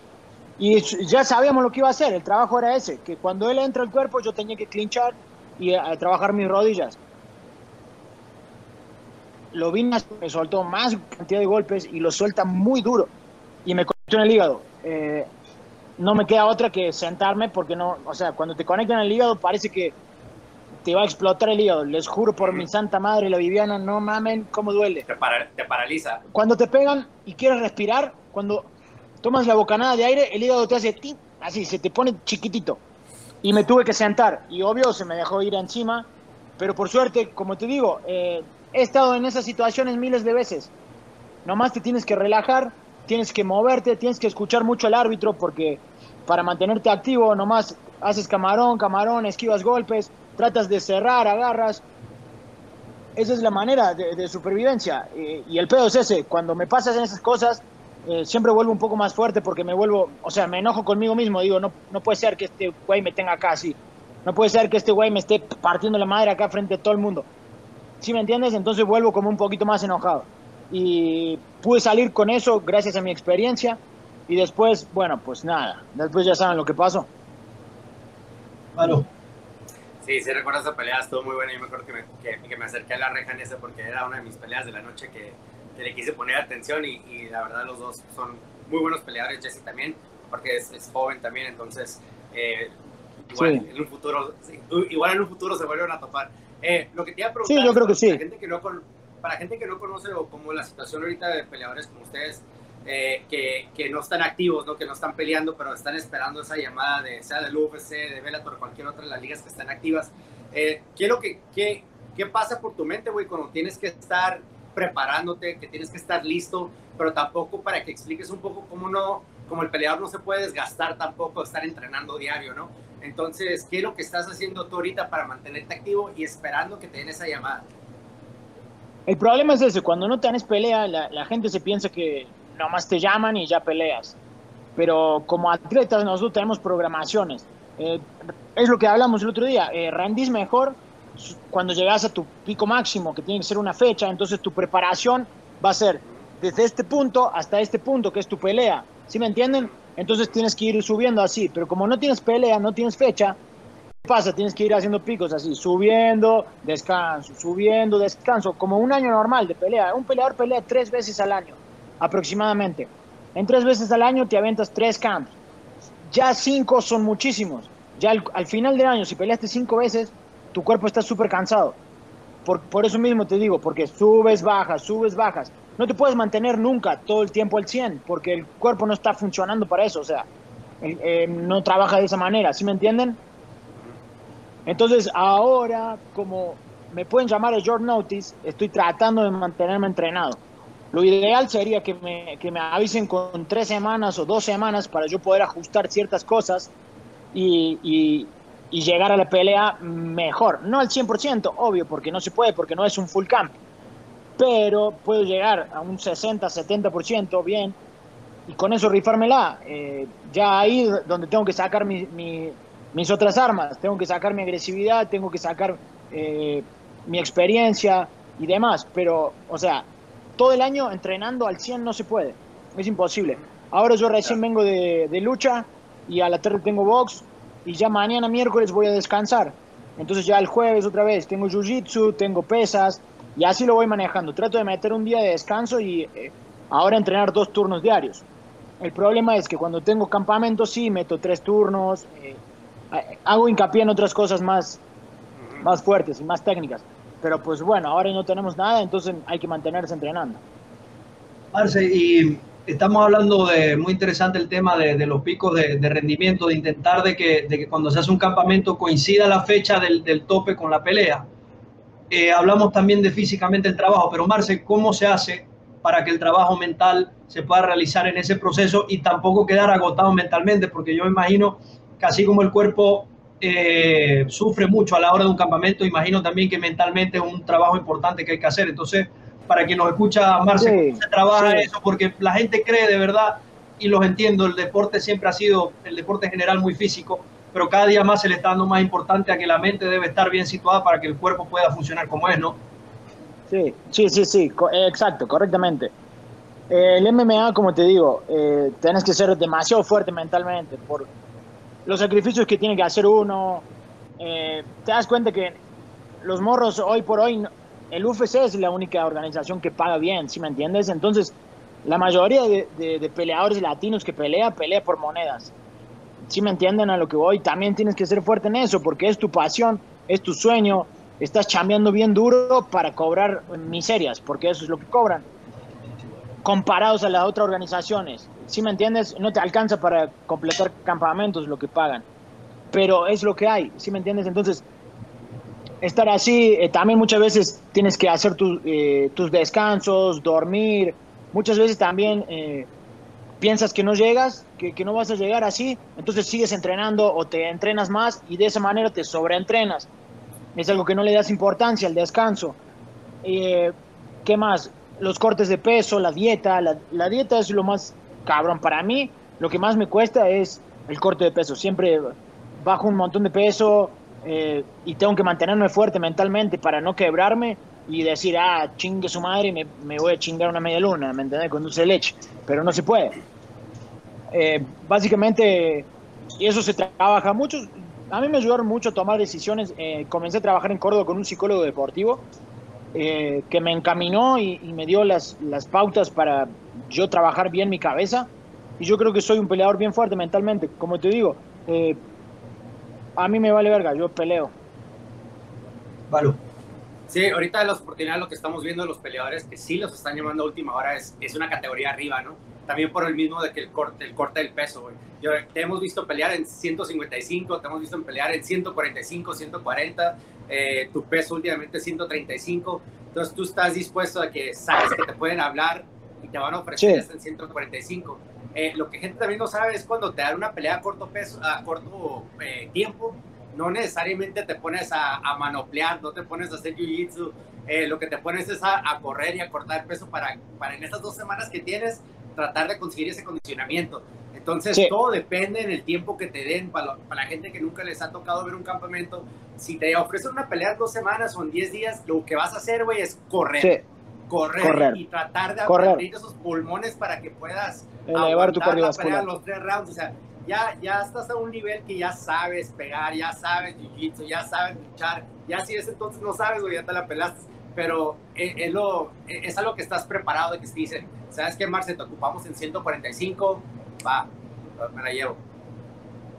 y ya sabíamos lo que iba a hacer, el trabajo era ese, que cuando él entra al cuerpo yo tenía que clinchar y trabajar mis rodillas. Lo vi, me soltó más cantidad de golpes y lo suelta muy duro. Y me conectó en el hígado. Eh, no me queda otra que sentarme porque no, o sea, cuando te conectan el hígado parece que te va a explotar el hígado. Les juro por mi santa madre, la Viviana, no mamen cómo duele. Te, te paraliza. Cuando te pegan y quieres respirar, cuando tomas la bocanada de aire, el hígado te hace así, se te pone chiquitito y me tuve que sentar y obvio se me dejó ir encima, pero por suerte, como te digo, eh, he estado en esas situaciones miles de veces. Nomás te tienes que relajar, tienes que moverte, tienes que escuchar mucho al árbitro porque para mantenerte activo nomás haces camarón, camarón, esquivas golpes, tratas de cerrar, agarras. Esa es la manera de, supervivencia. Eh, y el pedo es ese, cuando me pasas en esas cosas, eh, siempre vuelvo un poco más fuerte porque me vuelvo, o sea, me enojo conmigo mismo, digo, no, no puede ser que este güey me tenga acá así, no puede ser que este güey me esté partiendo la madre acá frente a todo el mundo. ¿Sí me entiendes? Entonces vuelvo como un poquito más enojado. Y pude salir con eso gracias a mi experiencia y después, bueno, pues nada, después ya saben lo que pasó. Claro. Sí, sí recuerdo esa pelea, estuvo muy buena y me acuerdo que me, que, que me acerqué a la reja en esa porque era una de mis peleas de la noche que que le quise poner atención y, y, la verdad los dos son muy buenos peleadores, Jesse también, porque es, es joven también, entonces eh, igual, en un futuro, igual en un futuro se vuelven a topar. Eh, lo que te iba a preguntar, sí, yo creo que sí. Para gente que no, para gente que no conoce o como la situación ahorita de peleadores como ustedes, eh, que, que, no están activos, ¿no? que no están peleando, pero están esperando esa llamada de sea del UFC, de Bellator, cualquier otra de las ligas que están activas. Eh, quiero que, que, ¿qué pasa por tu mente, güey, cuando tienes que estar preparándote, que tienes que estar listo, pero tampoco para que expliques un poco cómo no, como el peleador no se puede desgastar tampoco estar entrenando diario, ¿no? Entonces, ¿qué es lo que estás haciendo tú ahorita para mantenerte activo y esperando que te den esa llamada? El problema es ese, cuando no tienes pelea, la, gente se piensa que nomás te llaman y ya peleas. Pero como atletas nosotros tenemos programaciones. Eh, es lo que hablamos el otro día, eh, rendís mejor cuando llegas a tu pico máximo, que tiene que ser una fecha, entonces tu preparación va a ser desde este punto hasta este punto, que es tu pelea. ¿Sí me entienden? Entonces tienes que ir subiendo así, pero como no tienes pelea, no tienes fecha, ¿qué pasa? Tienes que ir haciendo picos así, subiendo, descanso, subiendo, descanso, como un año normal de pelea. Un peleador pelea tres veces al año, aproximadamente. En tres veces al año te aventas tres camps. Ya cinco son muchísimos. Ya al, al final del año, si peleaste cinco veces, tu cuerpo está súper cansado. Por, por, eso mismo te digo, porque subes, bajas, subes, bajas. No te puedes mantener nunca todo el tiempo al 100, porque el cuerpo no está funcionando para eso, o sea, eh, no trabaja de esa manera, ¿sí me entienden? Entonces, ahora, como me pueden llamar a short notice, estoy tratando de mantenerme entrenado. Lo ideal sería que me, que me avisen con tres semanas o dos semanas para yo poder ajustar ciertas cosas y, y llegar a la pelea mejor. No al 100%, obvio, porque no se puede, porque no es un full camp. Pero puedo llegar a un 60, 70% bien y con eso rifármela. Eh, ya ahí donde tengo que sacar mis otras armas, tengo que sacar mi agresividad, tengo que sacar eh, mi experiencia y demás. Pero, o sea, todo el año entrenando al 100 no se puede. es imposible. Ahora yo recién vengo de, de lucha y a la tarde tengo box y ya mañana miércoles voy a descansar. Entonces ya el jueves otra vez tengo jiu-jitsu, tengo pesas y así lo voy manejando. Trato de meter un día de descanso y eh, ahora entrenar dos turnos diarios. El problema es que cuando tengo campamento sí meto tres turnos, eh, hago hincapié en otras cosas más, más fuertes y más técnicas. Pero pues bueno, ahora no tenemos nada, entonces hay que mantenerse entrenando. Marce, y estamos hablando de, muy interesante el tema de, los picos de, rendimiento, de intentar de que, de que, cuando se hace un campamento coincida la fecha del, del tope con la pelea. Eh, hablamos también de físicamente el trabajo, pero Marce, ¿cómo se hace para que el trabajo mental se pueda realizar en ese proceso y tampoco quedar agotado mentalmente? Porque yo imagino que así como el cuerpo eh, sufre mucho a la hora de un campamento, imagino también que mentalmente es un trabajo importante que hay que hacer. Entonces, para quien nos escucha, Marce, ¿cómo se trabaja eso? Porque la gente cree de verdad, y los entiendo, el deporte siempre ha sido, el deporte en general, muy físico, pero cada día más se le está dando más importante a que la mente debe estar bien situada para que el cuerpo pueda funcionar como es, ¿no? Sí, sí, sí, sí, exacto, correctamente. Eh, el MMA, como te digo, eh, tienes que ser demasiado fuerte mentalmente por los sacrificios que tiene que hacer uno. Eh, te das cuenta que los morros hoy por hoy el UFC es la única organización que paga bien, ¿sí me entiendes? Entonces, la mayoría de, peleadores latinos que pelea, pelea por monedas. ¿Sí me entienden a lo que voy? También tienes que ser fuerte en eso, porque es tu pasión, es tu sueño, estás chambeando bien duro para cobrar miserias, porque eso es lo que cobran. Comparados a las otras organizaciones, ¿sí me entiendes? No te alcanza para completar campamentos lo que pagan, pero es lo que hay, ¿sí me entiendes? Entonces, estar así, eh, también muchas veces tienes que hacer eh, tus descansos, dormir, muchas veces también eh, piensas que no llegas, que, que, no vas a llegar así, entonces sigues entrenando o te entrenas más y de esa manera te sobreentrenas. Es algo que no le das importancia al descanso. ¿Qué más? Los cortes de peso, la dieta, la dieta es lo más cabrón para mí. Lo que más me cuesta es el corte de peso. Siempre bajo un montón de peso, eh, y tengo que mantenerme fuerte mentalmente para no quebrarme y decir, ah, chingue su madre, me, me voy a chingar una media luna, ¿me entiendes? Con dulce leche, pero no se puede. Eh, básicamente, y eso se trabaja mucho. A mí me ayudaron mucho a tomar decisiones. Eh, comencé a trabajar en Córdoba con un psicólogo deportivo que me encaminó y, y, me dio las pautas para yo trabajar bien mi cabeza. Y yo creo que soy un peleador bien fuerte mentalmente. Como te digo, a mí me vale verga, yo peleo. Vale. Sí, ahorita de las oportunidades lo que estamos viendo de los peleadores que sí los están llamando a última hora es, es una categoría arriba, ¿no? También por el mismo de que el corte, el corte del peso, güey. Yo, te hemos visto pelear en 155, te hemos visto pelear en 145, 140, eh, tu peso últimamente es 135. Entonces tú estás dispuesto a que sabes que te pueden hablar y te van a ofrecer sí. en 145 eh, lo que gente también no sabe es cuando te dan una pelea a corto, peso, a corto eh, tiempo, no necesariamente te pones a, a, manoplear, no te pones a hacer jiu-jitsu, eh, lo que te pones es a, a, correr y a cortar peso para, para en estas dos semanas que tienes tratar de conseguir ese condicionamiento. Entonces, sí. todo depende en el tiempo que te den. Para, para, la gente que nunca les ha tocado ver un campamento, si te ofrecen una pelea en dos semanas o en diez días, lo que vas a hacer, güey, es correr. Sí. Correr, correr, y tratar de abrir esos pulmones para que puedas elevar tu cardiovascular. los tres rounds, o sea, ya, ya estás a un nivel que ya sabes pegar, ya sabes jiu-jitsu, ya sabes luchar, ya si es entonces no sabes, güey, ya te la pelaste, pero es, es, lo, es algo que estás preparado de que te dicen, ¿sabes qué, Marce? Te ocupamos en 145, va, me la llevo.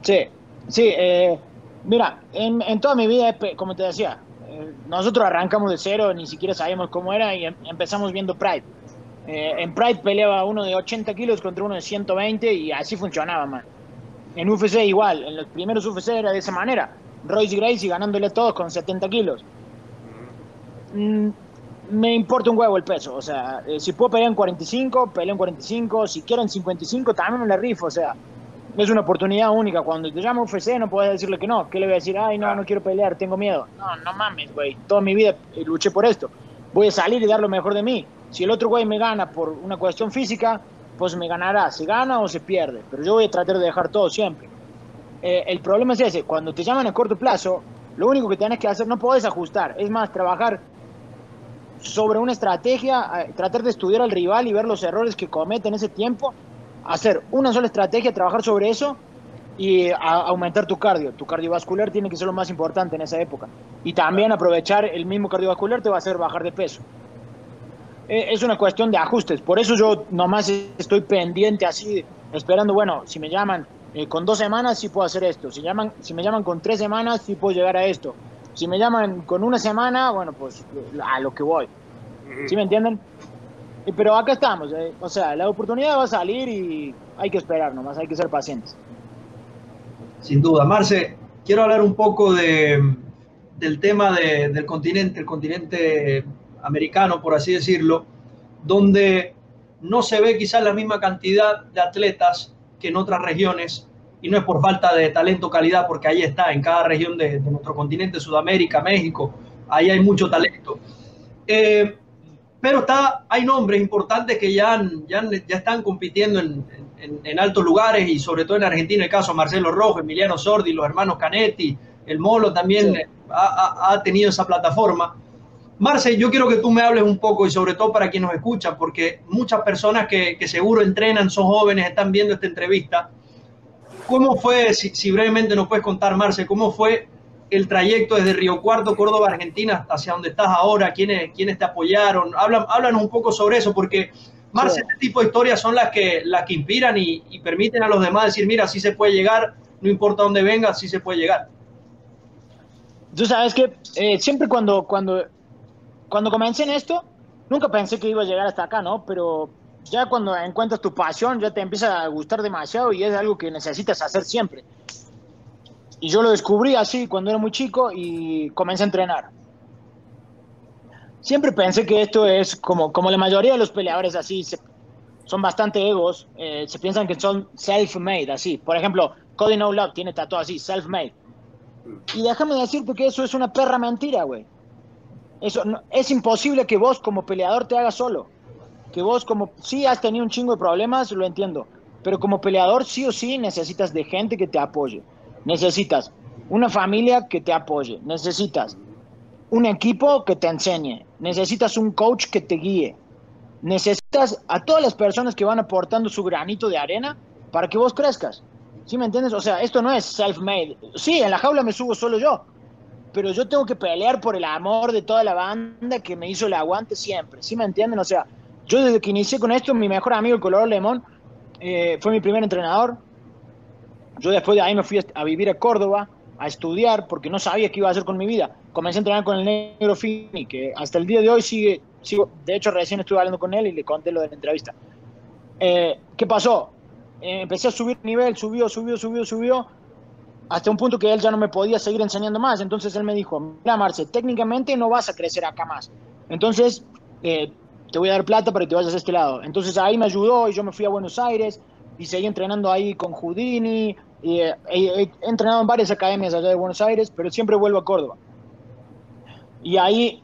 Sí, sí, eh, mira, en, en, toda mi vida, como te decía, eh, nosotros arrancamos de cero, ni siquiera sabíamos cómo era y em, empezamos viendo Pride. Eh, en Pride peleaba uno de 80 kilos contra uno de 120 y así funcionaba, man. En UFC igual, en los primeros UFC era de esa manera. Royce Gracie ganándole a todos con 70 kilos. Mm, me importa un huevo el peso, o sea, eh, si puedo pelear en 45, peleo en 45, si quiero en 55 también me la rifo, o sea, es una oportunidad única. Cuando te llama UFC no puedes decirle que no. ¿Qué le voy a decir? Ay, no, no quiero pelear, tengo miedo. No, no mames, güey. Toda mi vida luché por esto. Voy a salir y dar lo mejor de mí. Si el otro güey me gana por una cuestión física, pues me ganará. Se gana o se pierde. Pero yo voy a tratar de dejar todo siempre. Eh, el problema es ese. Cuando te llaman a corto plazo, lo único que tienes que hacer, no podés ajustar. Es más, trabajar sobre una estrategia, tratar de estudiar al rival y ver los errores que comete en ese tiempo, hacer una sola estrategia, trabajar sobre eso y aumentar tu cardio. Tu cardiovascular tiene que ser lo más importante en esa época. Y también aprovechar el mismo cardiovascular te va a hacer bajar de peso. Eh, es una cuestión de ajustes. Por eso yo nomás estoy pendiente así, esperando, bueno, si me llaman eh, con dos semanas sí puedo hacer esto. Si, llaman, si me llaman con tres semanas sí puedo llegar a esto. Si me llaman con una semana, bueno, pues a lo que voy. ¿Sí me entienden? Pero acá estamos, eh. o sea, la oportunidad va a salir y hay que esperar nomás, hay que ser pacientes. Sin duda. Marce, quiero hablar un poco de, del tema del continente, el continente americano, por así decirlo, donde no se ve quizás la misma cantidad de atletas que en otras regiones y no es por falta de talento, calidad, porque ahí está, en cada región de, nuestro continente, Sudamérica, México, ahí hay mucho talento. Eh, pero está, hay nombres importantes que ya, ya, ya están compitiendo en, en, altos lugares y sobre todo en Argentina, el caso Marcelo Rojo, Emiliano Sordi, los hermanos Canetti, el Molo también ha, ha, tenido esa plataforma. Marce, yo quiero que tú me hables un poco y sobre todo para quienes nos escuchan, porque muchas personas que, que seguro entrenan, son jóvenes, están viendo esta entrevista ¿Cómo fue, si, brevemente nos puedes contar, Marce, cómo fue el trayecto desde Río Cuarto, Córdoba, Argentina, hacia donde estás ahora? ¿Quiénes, quiénes te apoyaron? Hablan, háblanos un poco sobre eso, porque, Marce, este tipo de historias son las que, las que inspiran y, permiten a los demás decir, mira, sí se puede llegar, no importa dónde venga, sí se puede llegar. Tú sabes que eh, siempre cuando, cuando, cuando comencé en esto, nunca pensé que iba a llegar hasta acá, ¿no? Pero ya cuando encuentras tu pasión, ya te empieza a gustar demasiado y es algo que necesitas hacer siempre. Y yo lo descubrí así cuando era muy chico y comencé a entrenar. Siempre pensé que esto es como, como la mayoría de los peleadores así, son bastante egos, eh, se piensan que son self-made, así. Por ejemplo, Cody No Love tiene tatuado así, self-made. Y déjame decirte que eso es una perra mentira, güey. Eso es imposible que vos como peleador te hagas solo que vos como sí has tenido un chingo de problemas, lo entiendo, pero como peleador sí o sí necesitas de gente que te apoye. Necesitas una familia que te apoye, necesitas un equipo que te enseñe, necesitas un coach que te guíe, necesitas a todas las personas que van aportando su granito de arena para que vos crezcas. ¿Sí me entiendes? O sea, esto no es self-made. Sí, en la jaula me subo solo yo, pero yo tengo que pelear por el amor de toda la banda que me hizo el aguante siempre. ¿Sí me entienden? O sea, yo desde que inicié con esto, mi mejor amigo, el Colorado Lemón, eh, fue mi primer entrenador. Yo después de ahí me fui a vivir a Córdoba, a estudiar, porque no sabía qué iba a hacer con mi vida. Comencé a entrenar con el negro Fini, que hasta el día de hoy sigue, sigo, de hecho recién estuve hablando con él y le conté lo de la entrevista. Eh, ¿Qué pasó? Eh, empecé a subir nivel, subió, subió, subió, subió, hasta un punto que él ya no me podía seguir enseñando más. Entonces él me dijo, mira Marce, técnicamente no vas a crecer acá más. Entonces, te voy a dar plata para que te vayas a este lado. Entonces ahí me ayudó y yo me fui a Buenos Aires y seguí entrenando ahí con Houdini. Y, eh, he, entrenado en varias academias allá de Buenos Aires, pero siempre vuelvo a Córdoba. Y ahí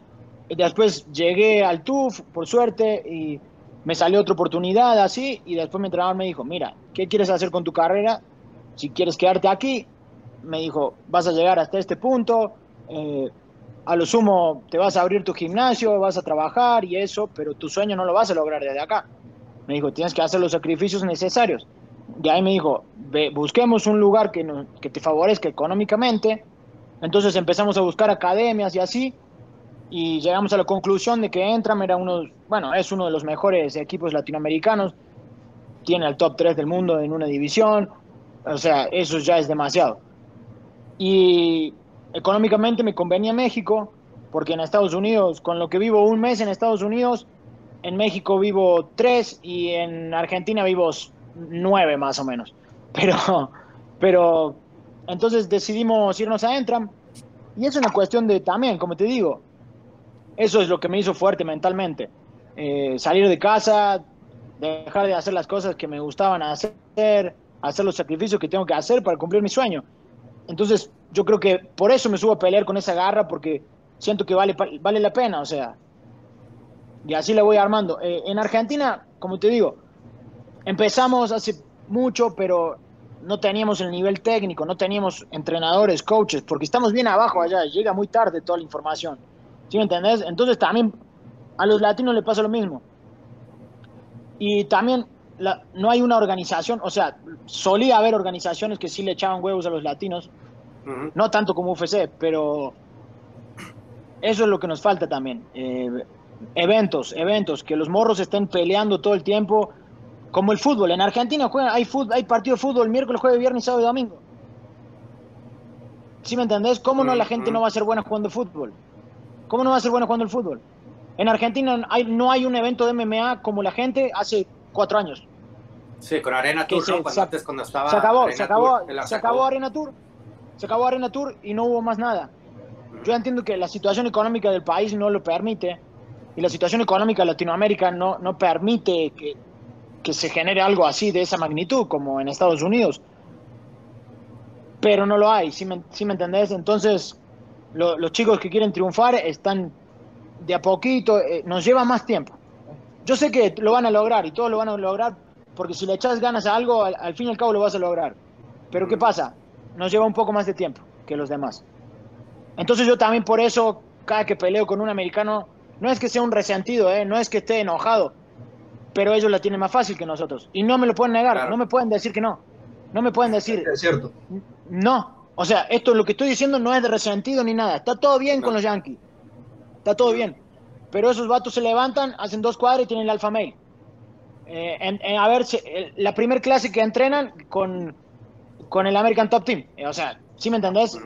después llegué al TUF, por suerte, y me salió otra oportunidad así, y después mi entrenador me dijo, mira, ¿qué quieres hacer con tu carrera? Si quieres quedarte aquí, me dijo, vas a llegar hasta este punto, eh, a lo sumo te vas a abrir tu gimnasio, vas a trabajar y eso, pero tu sueño no lo vas a lograr desde acá. Me dijo, tienes que hacer los sacrificios necesarios. Y ahí me dijo, busquemos un lugar que, que te favorezca económicamente. Entonces empezamos a buscar academias y así, y llegamos a la conclusión de que Entram era uno, bueno, es uno de los mejores equipos latinoamericanos, tiene el top 3 del mundo en una división, o sea, eso ya es demasiado. Y económicamente me convenía México, porque en Estados Unidos, con lo que vivo un mes en Estados Unidos, en México vivo tres y en Argentina vivo nueve más o menos. Pero, pero entonces decidimos irnos a Entram y es una cuestión de también, como te digo, eso es lo que me hizo fuerte mentalmente. Eh, salir de casa, dejar de hacer las cosas que me gustaban hacer, hacer los sacrificios que tengo que hacer para cumplir mi sueño. Entonces, yo creo que por eso me subo a pelear con esa garra, porque siento que vale, vale la pena, o sea, y así le voy armando. Eh, en Argentina, como te digo, empezamos hace mucho, pero no teníamos el nivel técnico, no teníamos entrenadores, coaches, porque estamos bien abajo allá, llega muy tarde toda la información. ¿Sí me entendés? Entonces también A los latinos le pasa lo mismo. Y también no hay una organización, o sea, solía haber organizaciones que sí le echaban huevos a los latinos, no tanto como UFC, pero eso es lo que nos falta también. Eh, eventos, eventos, que los morros estén peleando todo el tiempo, como el fútbol. En Argentina hay, fútbol, hay partido de fútbol miércoles, jueves, viernes, sábado y domingo. ¿Sí me entendés? ¿Cómo no la gente no va a ser buena jugando fútbol? ¿Cómo no va a ser buena jugando el fútbol? En Argentina hay, no hay un evento de MMA como la gente hace cuatro años. Sí, con Arena Tour, se, cuando estaba se acabó, se acabó, se acabó Arena Tour, se acabó Arena Tour y no hubo más nada. Yo entiendo que la situación económica del país no lo permite y la situación económica de Latinoamérica no, no permite que, que se genere algo así de esa magnitud como en Estados Unidos. Pero no lo hay, ¿sí me, me entendés? Entonces, los chicos que quieren triunfar están de a poquito, eh, nos lleva más tiempo. Yo sé que lo van a lograr y todos lo van a lograr porque si le echas ganas a algo, al, fin y al cabo lo vas a lograr. Pero ¿qué pasa? Nos lleva un poco más de tiempo que los demás. Entonces yo también por eso, cada que peleo con un americano, no es que sea un resentido, ¿eh? no es que esté enojado, pero ellos la tienen más fácil que nosotros. Y no me lo pueden negar, no me pueden decir que no. No me pueden decir. Es cierto. No. O sea, esto lo que estoy diciendo no es de resentido ni nada. Está todo bien con los Yankees. Está todo bien. Pero esos vatos se levantan, hacen dos cuadras y tienen el alfa mail. Eh, a ver, la primer clase que entrenan con, con el American Top Team. Eh, o sea, ¿sí me entendés?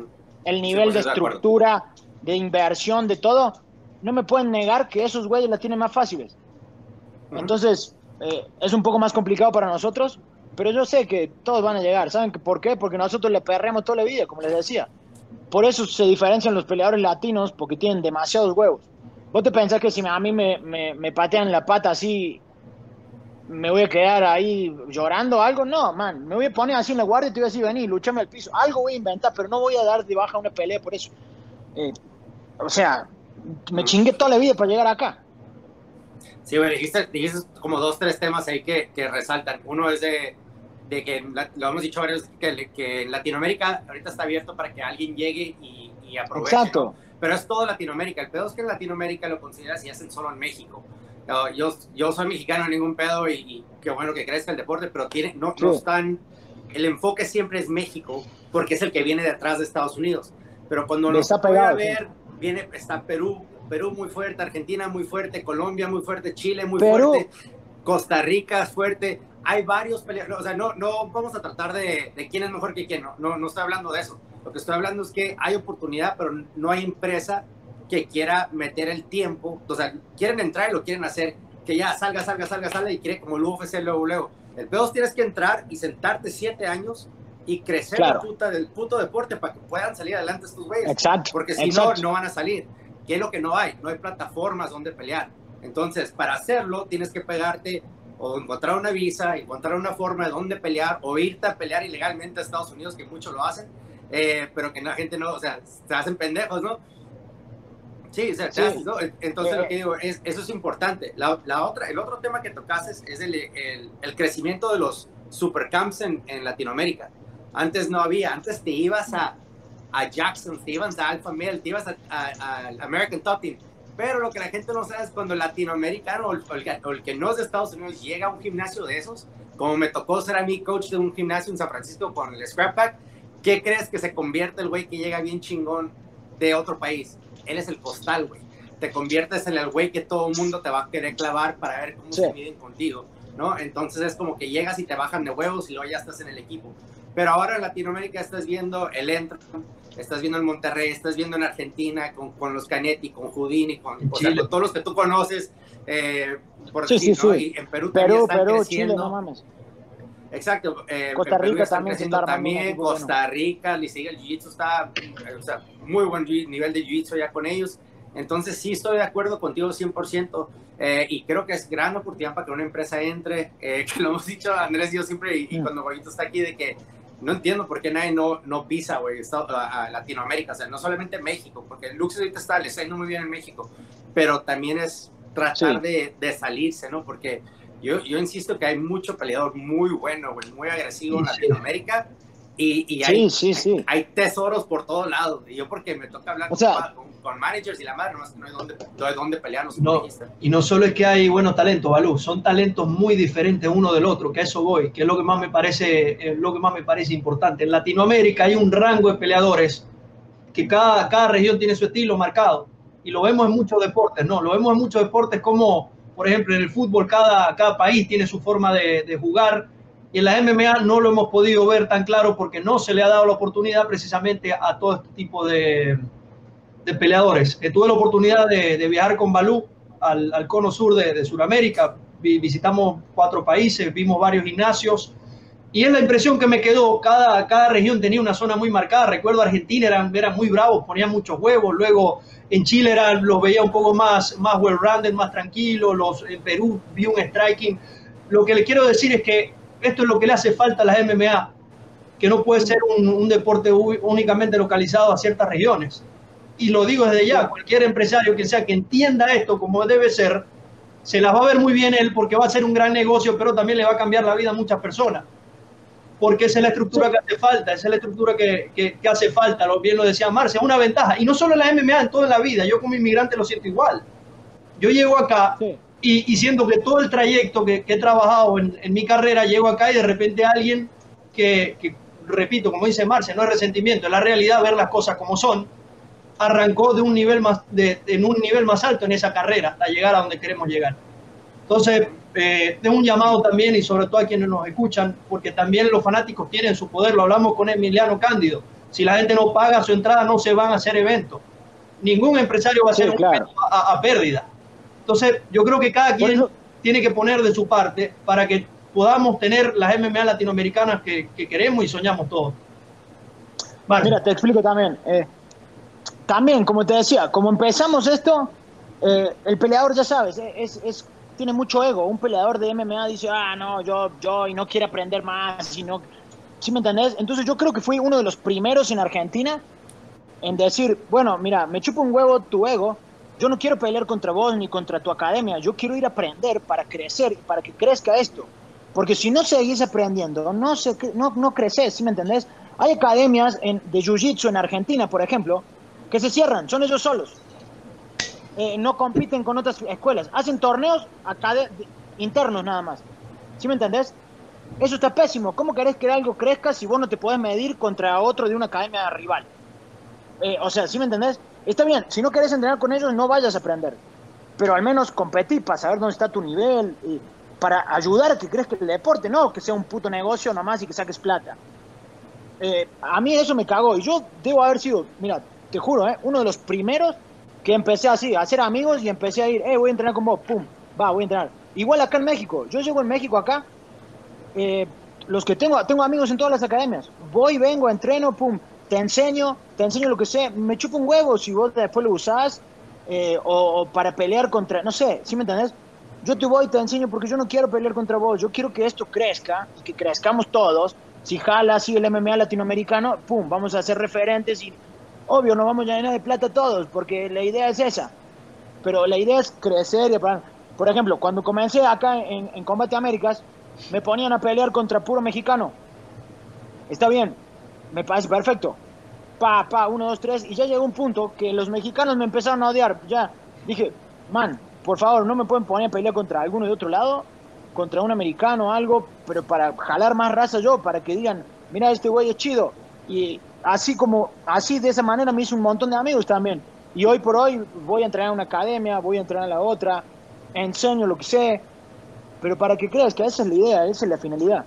El nivel pues, de estructura, de, inversión, de todo. No me pueden negar que esos güeyes la tienen más fáciles. Entonces, eh, es un poco más complicado para nosotros, pero yo sé que todos van a llegar. ¿Saben por qué? Porque nosotros le perremos toda la vida, como les decía. Por eso se diferencian los peleadores latinos, porque tienen demasiados huevos. ¿Vos te pensás que si a mí me, me patean la pata así me voy a quedar ahí llorando algo, no, man, me voy a poner así en la guardia y te voy a decir, vení, luchame al piso, algo voy a inventar, pero no voy a dar de baja una pelea por eso. Eh, o sea, me chingué toda la vida para llegar acá. Sí, bueno, dijiste, como dos, tres temas ahí que, que resaltan. Uno es de, de que, lo hemos dicho varios, que, que Latinoamérica ahorita está abierto para que alguien llegue y, y aproveche. Exacto. Pero es todo Latinoamérica. El pedo es que en Latinoamérica lo consideras y hacen solo en México yo, yo soy mexicano, ningún pedo, y, qué bueno que crezca el deporte, pero tiene, no, no están, el enfoque siempre es México, porque es el que viene detrás de Estados Unidos. Pero cuando nos está a ver, viene, está Perú, Perú muy fuerte, Argentina muy fuerte, Colombia muy fuerte, Chile muy fuerte, Costa Rica es fuerte. Hay varios peleadores, o sea, no, no vamos a tratar de, de, quién es mejor que quién, no, no, no estoy hablando de eso. Lo que estoy hablando es que hay oportunidad, pero no hay empresa que quiera meter el tiempo, o sea, quieren entrar y lo quieren hacer, que ya salga, salga, salga, salga y quiere como el UFC luego, luego. El es tienes que entrar y sentarte siete años y crecer la puta del puto deporte para que puedan salir adelante estos güeyes. Exacto. Porque si no, no van a salir. ¿Qué es lo que no hay? No hay plataformas donde pelear. Entonces, para hacerlo, tienes que pegarte o encontrar una visa, encontrar una forma de dónde pelear o irte a pelear ilegalmente a Estados Unidos, que muchos lo hacen, eh, pero que la gente no, o sea, se hacen pendejos, ¿no? Sí, o sea, entonces lo que digo es, eso es importante. La, la, otra, el otro tema que tocas es, es el, el, el, crecimiento de los supercamps en, en, Latinoamérica. Antes no había, antes te ibas a, a Jackson, te ibas a Alpha Male, te ibas a, American Top Team. Pero lo que la gente no sabe es cuando el latinoamericano o el, o el, que no es de Estados Unidos llega a un gimnasio de esos, como me tocó ser a mí coach de un gimnasio en San Francisco con el Scrap Pack, ¿qué crees que se convierte el güey que llega bien chingón de otro país? él es el postal, güey. Te conviertes en el güey que todo el mundo te va a querer clavar para ver cómo se miden contigo, ¿no? Entonces es como que llegas y te bajan de huevos y luego ya estás en el equipo. Pero ahora en Latinoamérica estás viendo el Entro, estás viendo el Monterrey, estás viendo en Argentina con, con los Canetti, con Houdini, con, o sea, con todos los que tú conoces, eh, por sí, sí, ¿no? Y en Perú, también están Perú, creciendo. Chile, no mames. Exacto. Eh, Costa Rica también está también. Costa Rica, el Jiu-Jitsu está, o sea, muy buen nivel de Jiu-Jitsu ya con ellos. Entonces sí estoy de acuerdo contigo 100% eh, y creo que es gran oportunidad para que una empresa entre, eh, que lo hemos dicho Andrés y yo siempre, y, mm. cuando Guayito está aquí, de que no entiendo por qué nadie no, no pisa, güey, a, Latinoamérica, o sea, no solamente México, porque el Lux ahorita está, le está yendo muy bien en México, pero también es tratar de, de, salirse, ¿no? Porque yo, yo insisto que hay mucho peleador muy bueno, güey, muy agresivo en Latinoamérica. Y, y hay, hay, tesoros por todos lados. Y yo porque me toca hablar con, con managers y la madre, no, hay dónde, no hay dónde pelearnos. No, y no solo es que hay buenos talentos, Balú, son talentos muy diferentes uno del otro, que a eso voy, que es lo que más me parece, eh, lo que más me parece importante. En Latinoamérica hay un rango de peleadores que cada, cada región tiene su estilo marcado y lo vemos en muchos deportes, ¿no? Lo vemos en muchos deportes como, por ejemplo, en el fútbol cada, cada país tiene su forma de, de jugar y en la MMA no lo hemos podido ver tan claro porque no se le ha dado la oportunidad precisamente a todo este tipo de, de peleadores. Eh, tuve la oportunidad de, viajar con Balú al, al, cono sur de, de Sudamérica, visitamos cuatro países, vimos varios gimnasios y es la impresión que me quedó, cada, cada región tenía una zona muy marcada, recuerdo Argentina eran, eran muy bravos, ponían muchos huevos, luego en Chile eran, los veía un poco más, más well-rounded, más tranquilos, los, en Perú vi un striking. Lo que le quiero decir es que esto es lo que le hace falta a las MMA, que no puede ser un deporte únicamente localizado a ciertas regiones. Y lo digo desde ya, cualquier empresario que sea que entienda esto como debe ser, se las va a ver muy bien él porque va a ser un gran negocio, pero también le va a cambiar la vida a muchas personas porque esa es la estructura que hace falta, esa es la estructura que, que, que hace falta, lo, bien lo decía Marcia, es una ventaja. Y no solo en la MMA, en toda la vida, yo como inmigrante lo siento igual. Yo llego acá sí. y, y, siento que todo el trayecto que, que he trabajado en, en, mi carrera, llego acá y de repente alguien que, que, repito, como dice Marcia, no es resentimiento, es la realidad, ver las cosas como son, arrancó de un nivel más, de, en un nivel más alto en esa carrera hasta llegar a donde queremos llegar. Entonces, eh, de un llamado también y sobre todo a quienes nos escuchan, porque también los fanáticos tienen su poder, lo hablamos con Emiliano Cándido, si la gente no paga su entrada no se van a hacer eventos, ningún empresario va a hacer sí, claro. a, a, pérdida. Entonces yo creo que cada quien eso... tiene que poner de su parte para que podamos tener las MMA latinoamericanas que, que queremos y soñamos todos. Vale. Mira, te explico también. Eh, también, como te decía, como empezamos esto, eh, el peleador ya sabes, es, es tiene mucho ego. Un peleador de MMA dice, ah, no, yo, yo, y no quiere aprender más, y no... ¿Sí me entendés? Entonces yo creo que fui uno de los primeros en Argentina en decir, bueno, mira, me chupa un huevo tu ego, yo no quiero pelear contra vos ni contra tu academia, yo quiero ir a aprender para crecer, para que crezca esto. Porque si no seguís aprendiendo, no, se, no, no creces, ¿sí me entendés? Hay academias en, de Jiu-Jitsu en Argentina, por ejemplo, que se cierran, son ellos solos eh, no compiten con otras escuelas, hacen torneos acá de, internos nada más. ¿Sí me entendés? Eso está pésimo. ¿Cómo querés que algo crezca si vos no te podés medir contra otro de una academia rival? Eh, o sea, ¿sí me entendés? Está bien, si no querés entrenar con ellos, no vayas a aprender. Pero al menos competir para saber dónde está tu nivel, y para ayudar a que crezca el deporte, no que sea un puto negocio nomás y que saques plata. Eh, a mí eso me cagó y yo debo haber sido, mira, te juro, eh, uno de los primeros que empecé así, a hacer amigos y empecé a ir, eh, voy a entrenar con vos, pum, va, voy a entrenar. Igual acá en México, yo llego en México acá, eh, los que tengo, tengo amigos en todas las academias, voy, vengo, entreno, pum, te enseño, te enseño lo que sé, me chupo un huevo si vos después lo usás, eh, o, para pelear contra, no sé, ¿sí me entendés? Yo te voy y te enseño porque yo no quiero pelear contra vos, yo quiero que esto crezca y que crezcamos todos. Si jala así el MMA latinoamericano, pum, vamos a ser referentes y Obvio, nos vamos a llenar de plata todos, porque la idea es esa. Pero la idea es crecer. Y, por ejemplo, cuando comencé acá en, en Combate Américas, me ponían a pelear contra puro mexicano. Está bien, me parece perfecto. Pa, pa, uno, dos, tres. Y ya llegó un punto que los mexicanos me empezaron a odiar. Ya dije, man, por favor, no me pueden poner a pelear contra alguno de otro lado, contra un americano o algo, pero para jalar más raza yo, para que digan, mira, este güey es chido. Y así como, así de esa manera me hice un montón de amigos también. Y hoy por hoy voy a entrenar en una academia, voy a entrenar a la otra, enseño lo que sé, pero para que creas que esa es la idea, esa es la finalidad.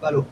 Salud.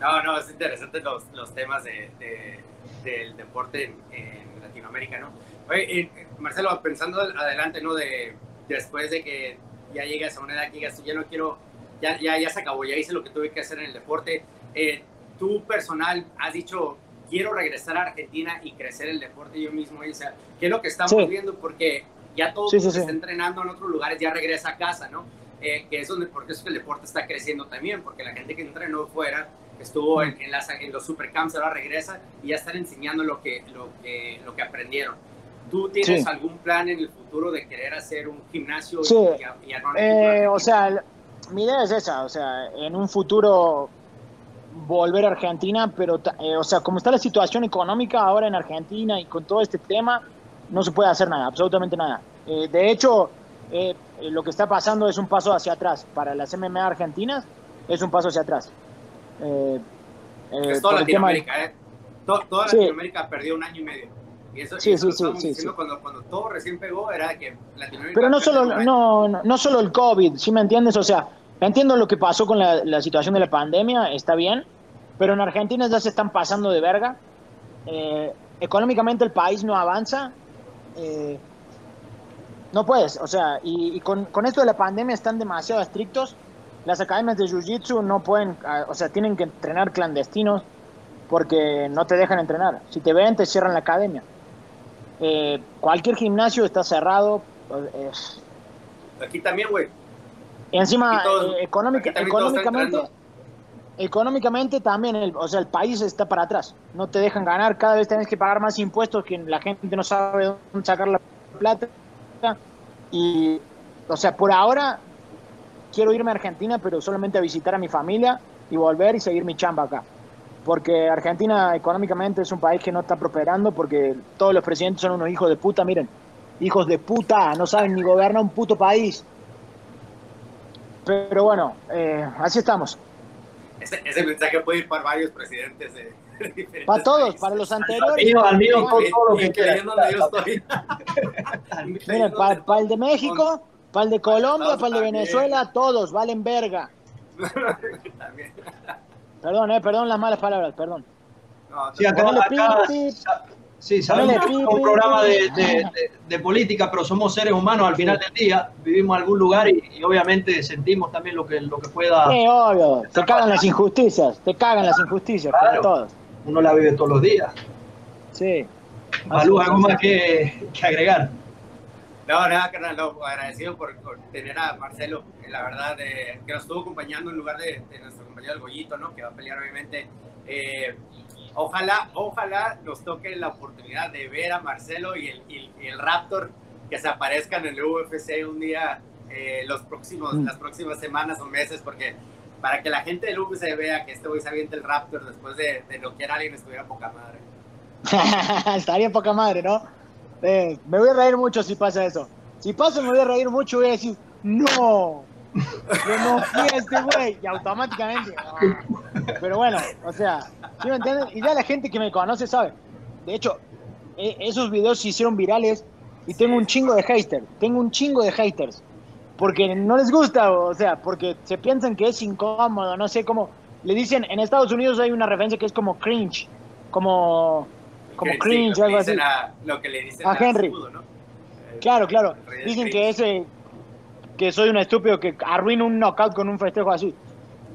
No, no, es interesante los, los temas de, de, del deporte en, en, Latinoamérica, ¿no? Oye, eh, Marcelo, pensando adelante, ¿no? De, después de que ya llegas a una edad que digas, ya no quiero, ya, ya, ya se acabó, ya hice lo que tuve que hacer en el deporte, eh, tú personal has dicho, quiero regresar a Argentina y crecer el deporte yo mismo, o sea, ¿qué es lo que estamos sí. viendo? Porque ya todo sí, sí, se está entrenando en otros lugares, ya regresa a casa, ¿no? Eh, que es donde, porque eso que el deporte está creciendo también, porque la gente que entrenó fuera, estuvo en, en, las, en los supercamps, ahora regresa y ya están enseñando lo que, lo que, lo que aprendieron. ¿Tú tienes algún plan en el futuro de querer hacer un gimnasio? Y, y eh, o sea, mi idea es esa, o sea, en un futuro volver a Argentina, pero, eh, o sea, como está la situación económica ahora en Argentina y con todo este tema, no se puede hacer nada, absolutamente nada. Eh, de hecho, eh, lo que está pasando es un paso hacia atrás. Para las MMA argentinas, es un paso hacia atrás. es toda Latinoamérica, ¿eh? toda Latinoamérica perdió un año y medio. Y eso, sí, sí, sí, sí, Cuando, cuando, todo recién pegó era que Latinoamérica... Pero no solo, no, no, no solo el COVID, ¿sí me entiendes? O sea, Entiendo lo que pasó con la, situación de la pandemia, está bien, pero en Argentina ya se están pasando de verga. Eh, económicamente el país no avanza. Eh, no puedes, o sea, y, con, esto de la pandemia están demasiado estrictos. Las academias de Jiu-Jitsu no pueden, ah, o sea, tienen que entrenar clandestinos porque no te dejan entrenar. Si te ven, te cierran la academia. Eh, cualquier gimnasio está cerrado. Aquí también, güey. Y encima, eh, económica, económicamente, económicamente también, el, o sea, el país está para atrás. No te dejan ganar, cada vez tienes que pagar más impuestos, que la gente no sabe dónde sacar la plata. Y, o sea, por ahora quiero irme a Argentina, pero solamente a visitar a mi familia y volver y seguir mi chamba acá. Porque Argentina económicamente es un país que no está prosperando porque todos los presidentes son unos hijos de puta, miren, hijos de puta, no saben ni gobernar un puto país. Pero bueno, eh, así estamos. Ese, ese, mensaje puede ir para varios presidentes de, Para todos, para los anteriores. Al mío, todo, lo que Miren, para, para, el de México, para el de Colombia, para el de Venezuela, todos valen verga. perdón, eh, perdón las malas palabras, perdón. No, sí, acá, acá, Sí, sabemos que es un programa de, política, pero somos seres humanos al final del día, vivimos en algún lugar y, obviamente sentimos también lo que, lo que pueda... Sí, obvio, te cagan las injusticias, te cagan las injusticias, claro, todos. Uno la vive todos los días. Sí. Malú, ¿algo más que, agregar? No, nada, carnal, no, agradecido por, tener a Marcelo, la verdad, que nos estuvo acompañando en lugar de, nuestro compañero el Goyito, ¿no? Que va a pelear obviamente... Eh, ojalá, ojalá nos toque la oportunidad de ver a Marcelo y el, el Raptor que se aparezcan en el UFC un día eh, los próximos, mm. las próximas semanas o meses, porque para que la gente del UFC vea que este güey se avienta el Raptor después de, de noquear a alguien estuviera poca madre. Estaría poca madre, ¿no? Eh, me voy a reír mucho si pasa eso. Si pasa, me voy a reír mucho y voy a decir, ¡No! Yo no fui a este güey. Y automáticamente. Pero bueno, o sea, ¿sí me entienden? Y ya la gente que me conoce sabe. De hecho, e, esos videos se hicieron virales y tengo un chingo de haters. Tengo un chingo de haters. Porque no les gusta, o sea, porque se piensan que es incómodo, no sé cómo. Le dicen, en Estados Unidos hay una referencia que es como cringe. Como, como cringe, algo así. A, lo que le dicen a, Henry. Claro, claro. Dicen que ese que soy un estúpido que arruino un knockout con un festejo así.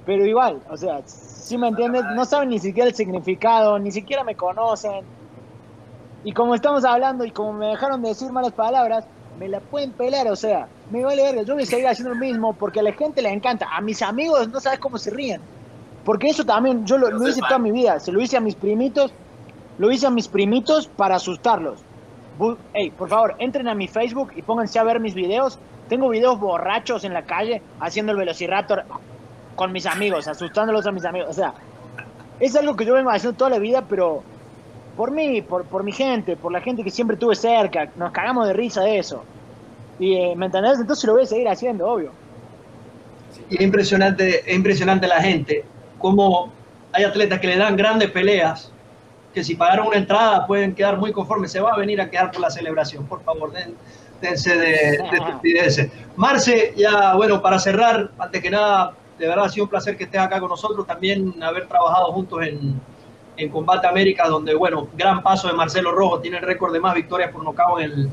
Pero igual, o sea, si me entiendes, no saben ni siquiera el significado, ni siquiera me conocen. Y como estamos hablando y como me dejaron de decir malas palabras, me la pueden pelar, o sea, me vale verga, yo voy a seguir haciendo lo mismo porque a la gente le encanta. A mis amigos no sabes cómo se ríen. Porque eso también, yo lo, lo hice toda mi vida, se lo hice a mis primitos, lo hice a mis primitos para asustarlos. Hey, por favor, entren a mi Facebook y pónganse a ver mis videos tengo videos borrachos en la calle haciendo el velociraptor con mis amigos, asustándolos a mis amigos. O sea, es algo que yo vengo haciendo toda la vida, pero por mí, por, por mi gente, por la gente que siempre tuve cerca, nos cagamos de risa de eso. Y, eh, ¿Me entendés? Entonces lo voy a seguir haciendo, obvio. Y es impresionante, es impresionante la gente, cómo hay atletas que le dan grandes peleas, que si pagaron una entrada pueden quedar muy conformes, se va a venir a quedar por la celebración, por favor, den, de, de Marce, ya bueno, para cerrar, antes que nada, de verdad ha sido un placer que estés acá con nosotros, también haber trabajado juntos en, en Combate América, donde, bueno, gran paso de Marcelo Rojo, tiene el récord de más victorias por nocaut en el,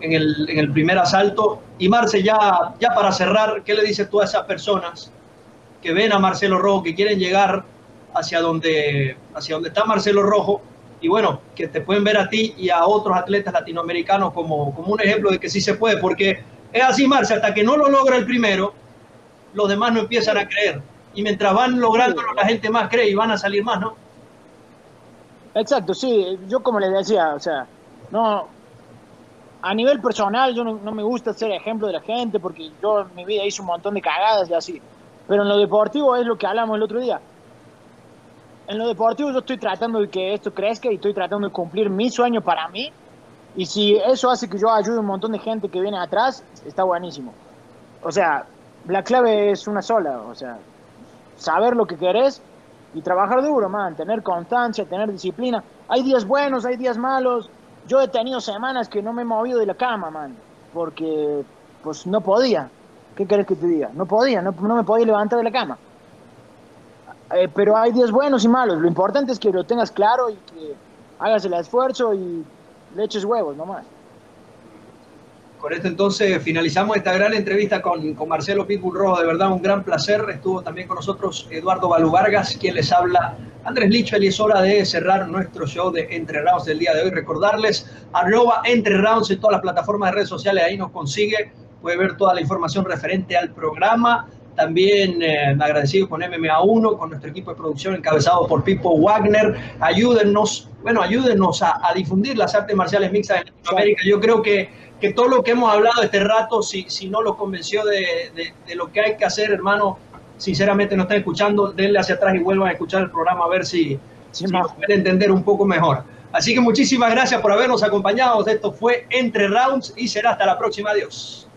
en el, en el primer asalto. Y Marce, ya, ya para cerrar, ¿qué le dices tú a esas personas que ven a Marcelo Rojo, que quieren llegar hacia donde, hacia donde está Marcelo Rojo y bueno, que te pueden ver a ti y a otros atletas latinoamericanos como, como un ejemplo de que sí se puede, porque es así, Marcia, hasta que no lo logra el primero, los demás no empiezan a creer. Y mientras van lográndolo, la gente más cree y van a salir más, ¿no? Exacto, sí. Yo como les decía, o sea, no, a nivel personal yo no, no, me gusta ser ejemplo de la gente porque yo en mi vida hice un montón de cagadas y así. Pero en lo deportivo es lo que hablamos el otro día en lo deportivo yo estoy tratando de que esto crezca y estoy tratando de cumplir mi sueño para mí. Y si eso hace que yo ayude a un montón de gente que viene atrás, está buenísimo. O sea, la clave es una sola, o sea, saber lo que querés y trabajar duro, man, tener constancia, tener disciplina. Hay días buenos, hay días malos. Yo he tenido semanas que no me he movido de la cama, man, porque pues no podía. ¿Qué querés que te diga? No podía, no, no me podía levantar de la cama. Eh, pero hay días buenos y malos. Lo importante es que lo tengas claro y que hagas el esfuerzo y le eches huevos nomás. Con esto entonces finalizamos esta gran entrevista con, con, Marcelo Pitbull Rojo. De verdad, un gran placer. Estuvo también con nosotros Eduardo Balú Vargas, quien les habla. Andrés Lichel y es hora de cerrar nuestro show de Entre Rounds del día de hoy. Recordarles, arroba Entre Rounds en todas las plataformas de redes sociales, ahí nos consigue. Puede ver toda la información referente al programa. También eh, agradecido con MMA1, con nuestro equipo de producción encabezado por Pipo Wagner. Ayúdennos, bueno, ayúdennos a, a difundir las artes marciales mixtas en América. Yo creo que, que todo lo que hemos hablado este rato, si, si no lo convenció de, de, de lo que hay que hacer, hermano, sinceramente no están escuchando, denle hacia atrás y vuelvan a escuchar el programa a ver si, sí, si lo pueden entender un poco mejor. Así que muchísimas gracias por habernos acompañado. Esto fue Entre Rounds y será hasta la próxima. Adiós.